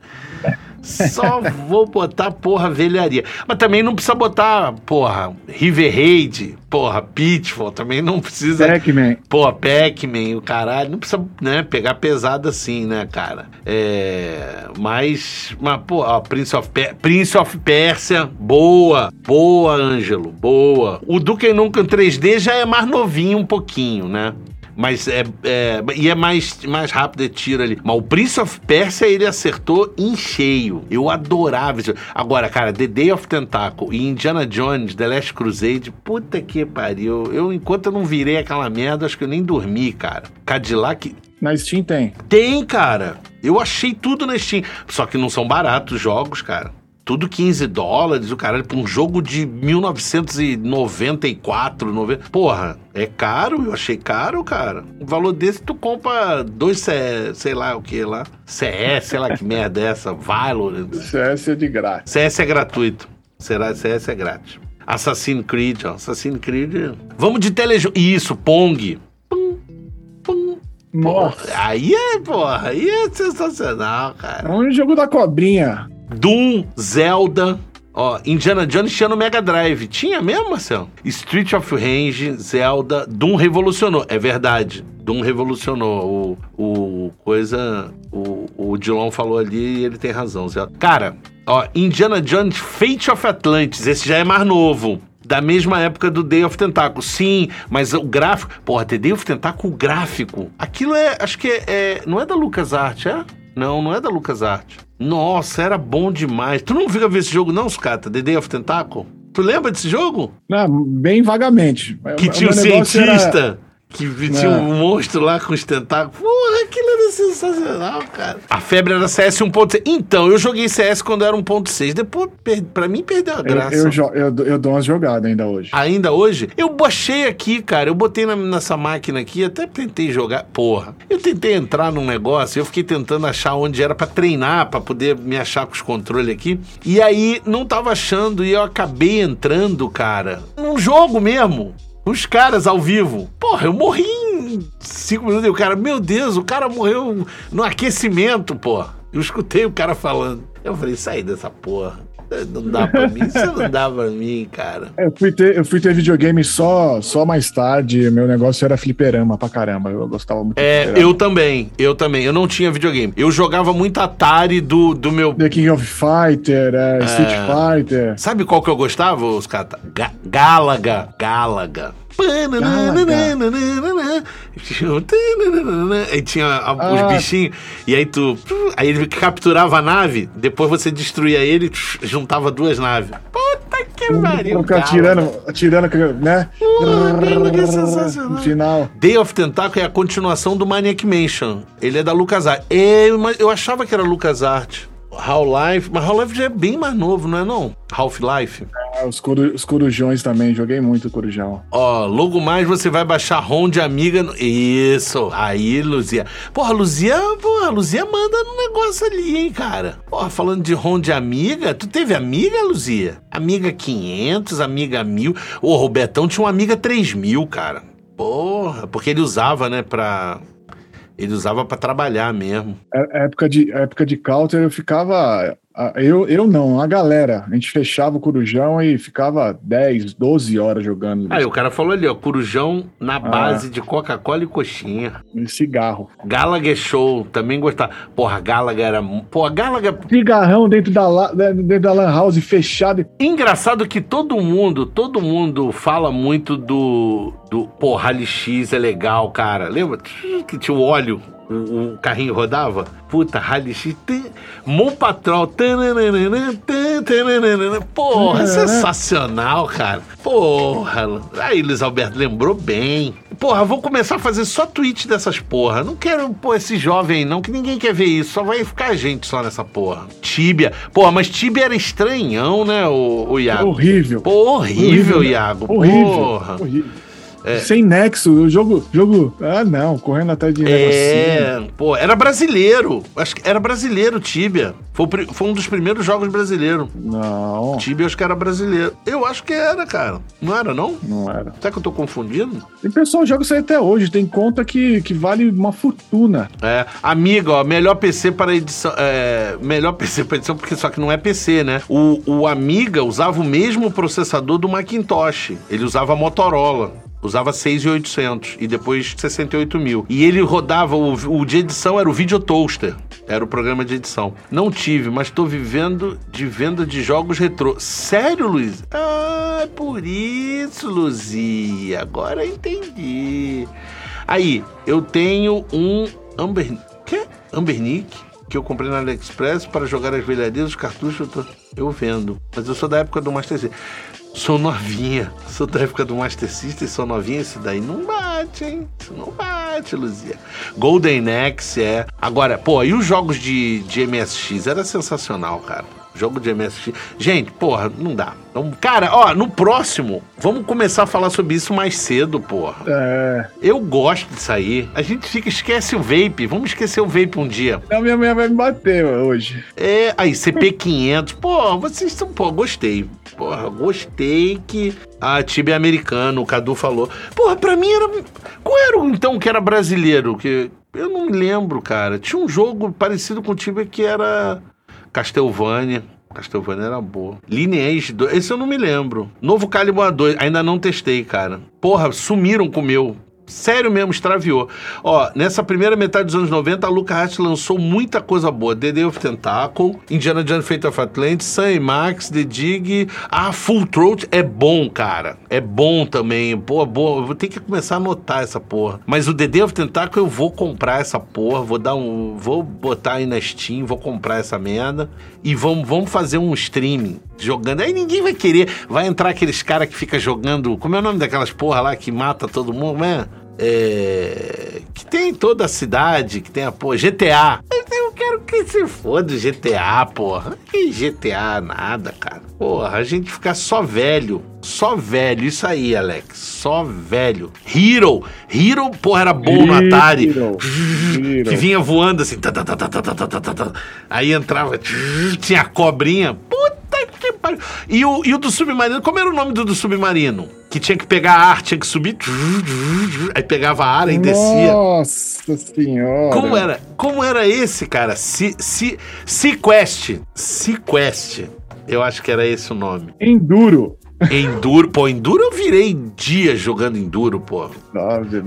Só vou botar, porra, velharia. Mas também não precisa botar, porra, River Raid, porra, Pitfall. Também não precisa. Pac-Man. Pô, Pac-Man, o caralho. Não precisa, né, pegar pesado assim, né, cara? É. Mas. Mas, pô, ó, Prince of, Per- Prince of Persia, boa. Boa, Ângelo, boa. O Duke Nukem 3D já é mais novinho um pouquinho, né? Mas é, é- E é mais, mais rápido de tiro ali. Mas o Prince of Persia ele acertou em cheio. Eu adorava isso. Agora, cara, The Day of Tentacle e Indiana Jones, The Last Crusade, puta que pariu. Eu, enquanto eu não virei aquela merda, acho que eu nem dormi, cara. Cadillac. Na Steam tem. Tem, cara. Eu achei tudo na Steam. Só que não são baratos os jogos, cara. Tudo 15 dólares, o caralho, pra um jogo de 1994, 90. Porra, é caro, eu achei caro, cara. O valor desse tu compra dois, C- sei lá o que lá. CS, sei lá que merda é essa, Valorant. CS é de grátis. CS é gratuito. Será CS é grátis. Assassin's Creed, ó. Assassin's Creed. Vamos de telejogo. Isso, Pong. Pum, pum. Nossa. Porra, aí é, porra, aí é sensacional, cara. É um jogo da cobrinha. Doom, Zelda. Ó, Indiana Jones tinha no Mega Drive. Tinha mesmo, Marcelo? Street of Rage, Zelda. Doom revolucionou. É verdade. Doom revolucionou. O, o coisa. O, o Dilon falou ali e ele tem razão, Zelda. Cara, ó, Indiana Jones Fate of Atlantis. Esse já é mais novo. Da mesma época do Day of Tentacle. Sim, mas o gráfico. Porra, The Day of Tentacle, o gráfico. Aquilo é. Acho que é. é- não é da LucasArts, é? Não, não é da LucasArts. Nossa, era bom demais. Tu não fica ver esse jogo, não, Scata? The Day of Tentacle? Tu lembra desse jogo? Não, bem vagamente. Que tinha meu negócio era- cientista. Que tinha Não. um monstro lá com os tentáculos. Porra, aquilo era sensacional, cara. A febre era CS 1.6. Então, eu joguei CS quando era 1.6. Depois, per- pra mim, perdeu a Eu, graça. eu, jo- eu, eu dou umas jogadas ainda hoje. Ainda hoje, eu baixei aqui, cara. Eu botei na- nessa máquina aqui, até tentei jogar. Porra, eu tentei entrar num negócio, eu fiquei tentando achar onde era pra treinar, pra poder me achar com os controles aqui. E aí não tava achando e eu acabei entrando, cara, num jogo mesmo. Os caras ao vivo. Porra, eu morri em cinco minutos. E o cara, meu Deus, o cara morreu no aquecimento, porra. Eu escutei o cara falando. Eu falei, sai dessa porra. Não dá pra mim, isso não dá pra mim, cara. Eu fui ter, eu fui ter videogame só, só mais tarde. Meu negócio era fliperama pra caramba. Eu gostava muito É, eu também, eu também. Eu não tinha videogame. Eu jogava muito Atari do, do meu. The King of Fighter, é, Street Fighter. Sabe qual que eu gostava, os caras? Ga Gálaga. Gálaga. Aí tinha a- os Ah. bichinhos, e aí tu. Aí ele capturava a nave, depois você destruía ele e juntava duas naves. Puta que pariu. Gálaga. atirando, atirando, né? Gálaga é sensacional. Final. Day of Tentacle é a continuação do Maniac Mansion. Ele é da LucasArts. Mas eu achava que era LucasArts. Half-Life, mas Half-Life já é bem mais novo, não é não? Half-Life. Ah, Os, coru, os corujões também, joguei muito corujão. Ó, logo mais você vai baixar ROM de Amiga. no- Isso, aí, Luzia. Porra, Luzia, porra, Luzia manda no negócio ali, hein, cara. Porra, falando de ROM de Amiga, tu teve Amiga, Luzia? Amiga 500, Amiga 1000. Ô, Robertão tinha uma Amiga 3000, cara. Porra, porque ele usava, né, pra... Ele usava pra trabalhar mesmo. É- Época de, época de counter eu ficava. A- Eu, eu não, a galera. A gente fechava o corujão e ficava 10, 12 horas jogando Aí o cara falou ali, ó, corujão na base de Coca-Cola e coxinha. em cigarro. Galaga é show, também gostava. Porra, Galaga era... Porra, Galaga... Cigarrão dentro da, la- dentro da Lan House fechado. Engraçado que todo mundo, todo mundo fala muito do. do Rally X é legal, cara. Lembra? Que tinha o óleo. O, o carrinho rodava? Puta, Rally X. Mon Patrol. tananana, tananana. Porra, sensacional, cara. Porra. Aí, Luiz Alberto lembrou bem. Porra, vou começar a fazer só tweet dessas porra. Não quero, pô, esse jovem aí, não, que ninguém quer ver isso. Só vai ficar gente só nessa porra. Tíbia. Porra, mas Tíbia era estranhão, né, o, o Iago? Horrível. Pô, horrível, Iago. Horrível. Porra. horrível. Sem nexo, o jogo, jogo. Ah, não, correndo atrás de negocinho. É, pô, era brasileiro. Acho que era brasileiro, Tibia. Foi, foi um dos primeiros jogos brasileiros. Não, Tibia, acho que era brasileiro. Eu acho que era, cara. Não era, não? não era. Será que eu tô confundindo? E pessoal joga isso aí até hoje. Tem conta que, que vale uma fortuna. É, amiga, ó, melhor PC para edição. É, melhor PC para edição, porque só que não é PC, né? O, o Amiga usava o mesmo processador do Macintosh. Ele usava Motorola. Usava 6,800 e depois 68 mil. E ele rodava, o, o de edição era o Video Toaster. Era o programa de edição. Não tive, mas tô vivendo de venda de jogos retrô. Sério, Luiz? Ah, é por isso, Luzia. Agora entendi. Aí, eu tenho um Amber... Quê? Ambernick que eu comprei na AliExpress para jogar as velharias, os cartuchos eu, tô- eu vendo. Mas eu sou da época do Master System. Sou novinha. Sou da época do Master System, sou novinha. Isso daí não bate, hein? Não bate, Luzia. Golden Axe, é. Agora, pô, e os jogos de, de MSX? Era sensacional, cara. Jogo de MSX. Gente, porra, não dá. Então, cara, ó, no próximo, vamos começar a falar sobre isso mais cedo, porra. É. Eu gosto disso aí. A gente fica, esquece o vape. Vamos esquecer o vape um dia. A minha mulher vai me bater hoje. É, aí, CP500. Pô, vocês estão, pô, gostei. Porra, gostei que a Tibia é americano, o Cadu falou. Porra, pra mim era. Qual era o então que era brasileiro? Que eu não me lembro, cara. Tinha um jogo parecido com o Tibia que era Castlevania. Castlevania era boa. Lineage 2, esse eu não me lembro. Novo Calibur 2, ainda não testei, cara. Porra, sumiram com o meu. Sério mesmo, extraviou. Ó, nessa primeira metade dos anos 90, a LucasArts lançou muita coisa boa. The Day of Tentacle, Indiana Jones Fate of Atlantis, Sam Max, The Dig. Ah, Full Throat é bom, cara. É bom também. Pô, boa. Eu vou ter que começar a anotar essa porra. Mas o The Day of Tentacle eu vou comprar essa porra. Vou dar um... Vou botar aí na Steam, vou comprar essa merda. E vamos, vamos fazer um streaming jogando. Aí ninguém vai querer. Vai entrar aqueles caras que fica jogando... Como é o nome daquelas porra lá que mata todo mundo, né? é, que tem em toda a cidade, que tem a pô, GTA. Eu quero que se foda GTA, porra. Que GTA nada, cara. Porra, a gente fica só velho. Só velho, isso aí, Alex. Só velho. Hero. Hero, porra, era bom no Atari. Hero. Que vinha voando assim. Aí entrava. Tinha cobrinha. Puta pariu. E o, e o do submarino, como era o nome do, do submarino? Que tinha que pegar ar, tinha que subir. Aí pegava ar e descia. Nossa senhora. Como era? Como era esse, cara? Se, se, Sequest. Sequest. Eu acho que era esse o nome. Enduro. Enduro. Pô, Enduro eu virei dias jogando Enduro, pô.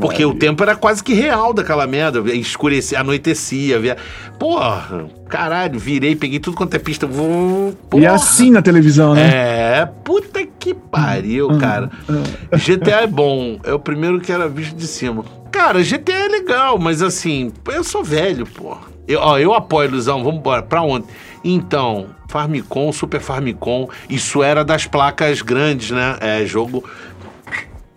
Porque Maria. o tempo era quase que real daquela merda. Escurecia, anoitecia. Via... Porra, caralho, virei, peguei tudo quanto é pista. E porra. assim na televisão, né? É, puta que pariu, cara. GTA é bom, é o primeiro que era visto de cima. Cara, GTA é legal, mas assim, eu sou velho, pô. Eu, ó, eu apoio, Luizão, vamos embora. Pra onde? Então, Farmicom, Super Farmicom, isso era das placas grandes, né? É, jogo.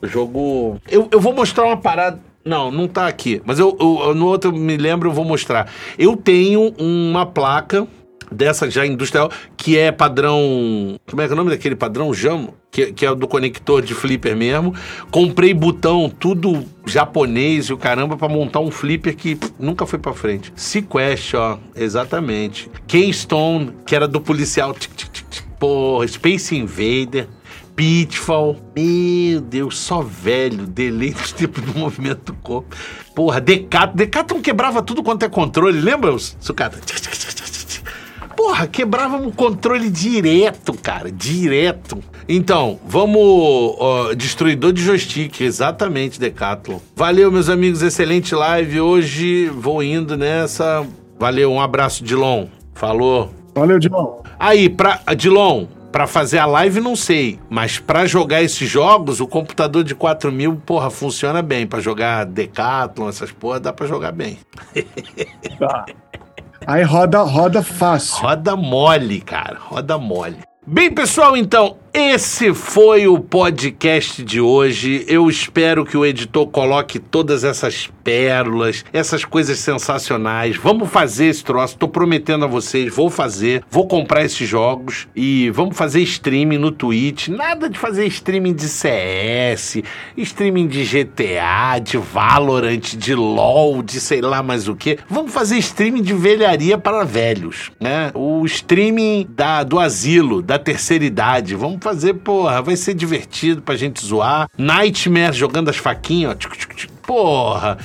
Jogo. Eu, eu vou mostrar uma parada. Não, não tá aqui. Mas eu, eu- no outro, me lembro, eu vou mostrar. Eu tenho uma placa dessa já industrial, que é padrão. Como é que é o nome daquele padrão? Jamo? Que, que é do conector de flipper mesmo. Comprei botão, tudo japonês e o caramba, pra montar um flipper que pff, nunca foi pra frente. Sequest, ó, exatamente. Keystone, que era do policial. Tic, tic, tic, tic. Porra, Space Invader. Pitfall. Meu Deus, só velho. Delay dos tempos do movimento do corpo. Porra, Decathlon. Decathlon quebrava tudo quanto é controle. Lembra, sucata? Porra, quebrava o controle direto, cara. Direto. Então, vamos. ó, destruidor de joystick, exatamente, Decathlon. Valeu, meus amigos. Excelente live. Hoje vou indo nessa. Valeu, um abraço, Dilon. Falou. Valeu, John. Aí, pra. Dilon, Pra fazer a live, não sei. Mas pra jogar esses jogos, o computador de 4 mil, porra, funciona bem. Pra jogar Decathlon, essas porra, dá pra jogar bem. Tá. Aí roda, roda fácil. Roda mole, cara. Roda mole. Bem, pessoal, então, esse foi o podcast de hoje. Eu espero que o editor coloque todas essas pérolas, essas coisas sensacionais. Vamos fazer esse troço. Tô prometendo a vocês, vou fazer. Vou comprar esses jogos e vamos fazer streaming no Twitch. Nada de fazer streaming de CS, streaming de GTA, de Valorant, de LoL, de sei lá mais o que. Vamos fazer streaming de velharia para velhos, né? O streaming da, do asilo, da terceira idade. Vamos fazer, porra, vai ser divertido pra gente zoar. Nightmare jogando as faquinhas, ó. Tchuc, tchuc, tchuc. Porra.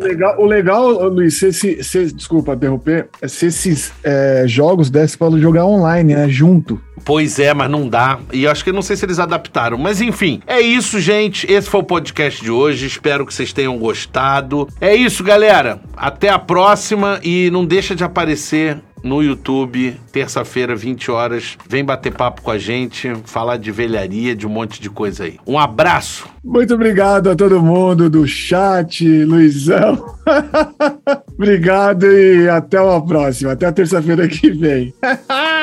O legal, o legal, Luiz, se, se, se- desculpa interromper, é se esses é, jogos dessem pra jogar online, né? Junto. Pois é, mas não dá. E acho que não sei se eles adaptaram. Mas enfim, é isso, gente. Esse foi o podcast de hoje. Espero que vocês tenham gostado. É isso, galera. Até a próxima e não deixa de aparecer no YouTube, terça-feira, 20 horas. Vem bater papo com a gente, falar de velharia, de um monte de coisa aí. Um abraço. Muito obrigado a todo mundo do chat, Luizão. obrigado e até uma próxima. Até a terça-feira que vem.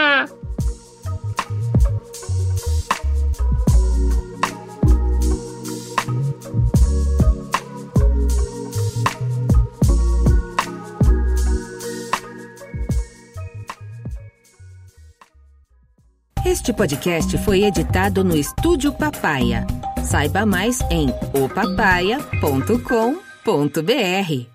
Este podcast foi editado no Estúdio Papaya. Saiba mais em opapaya.com.br.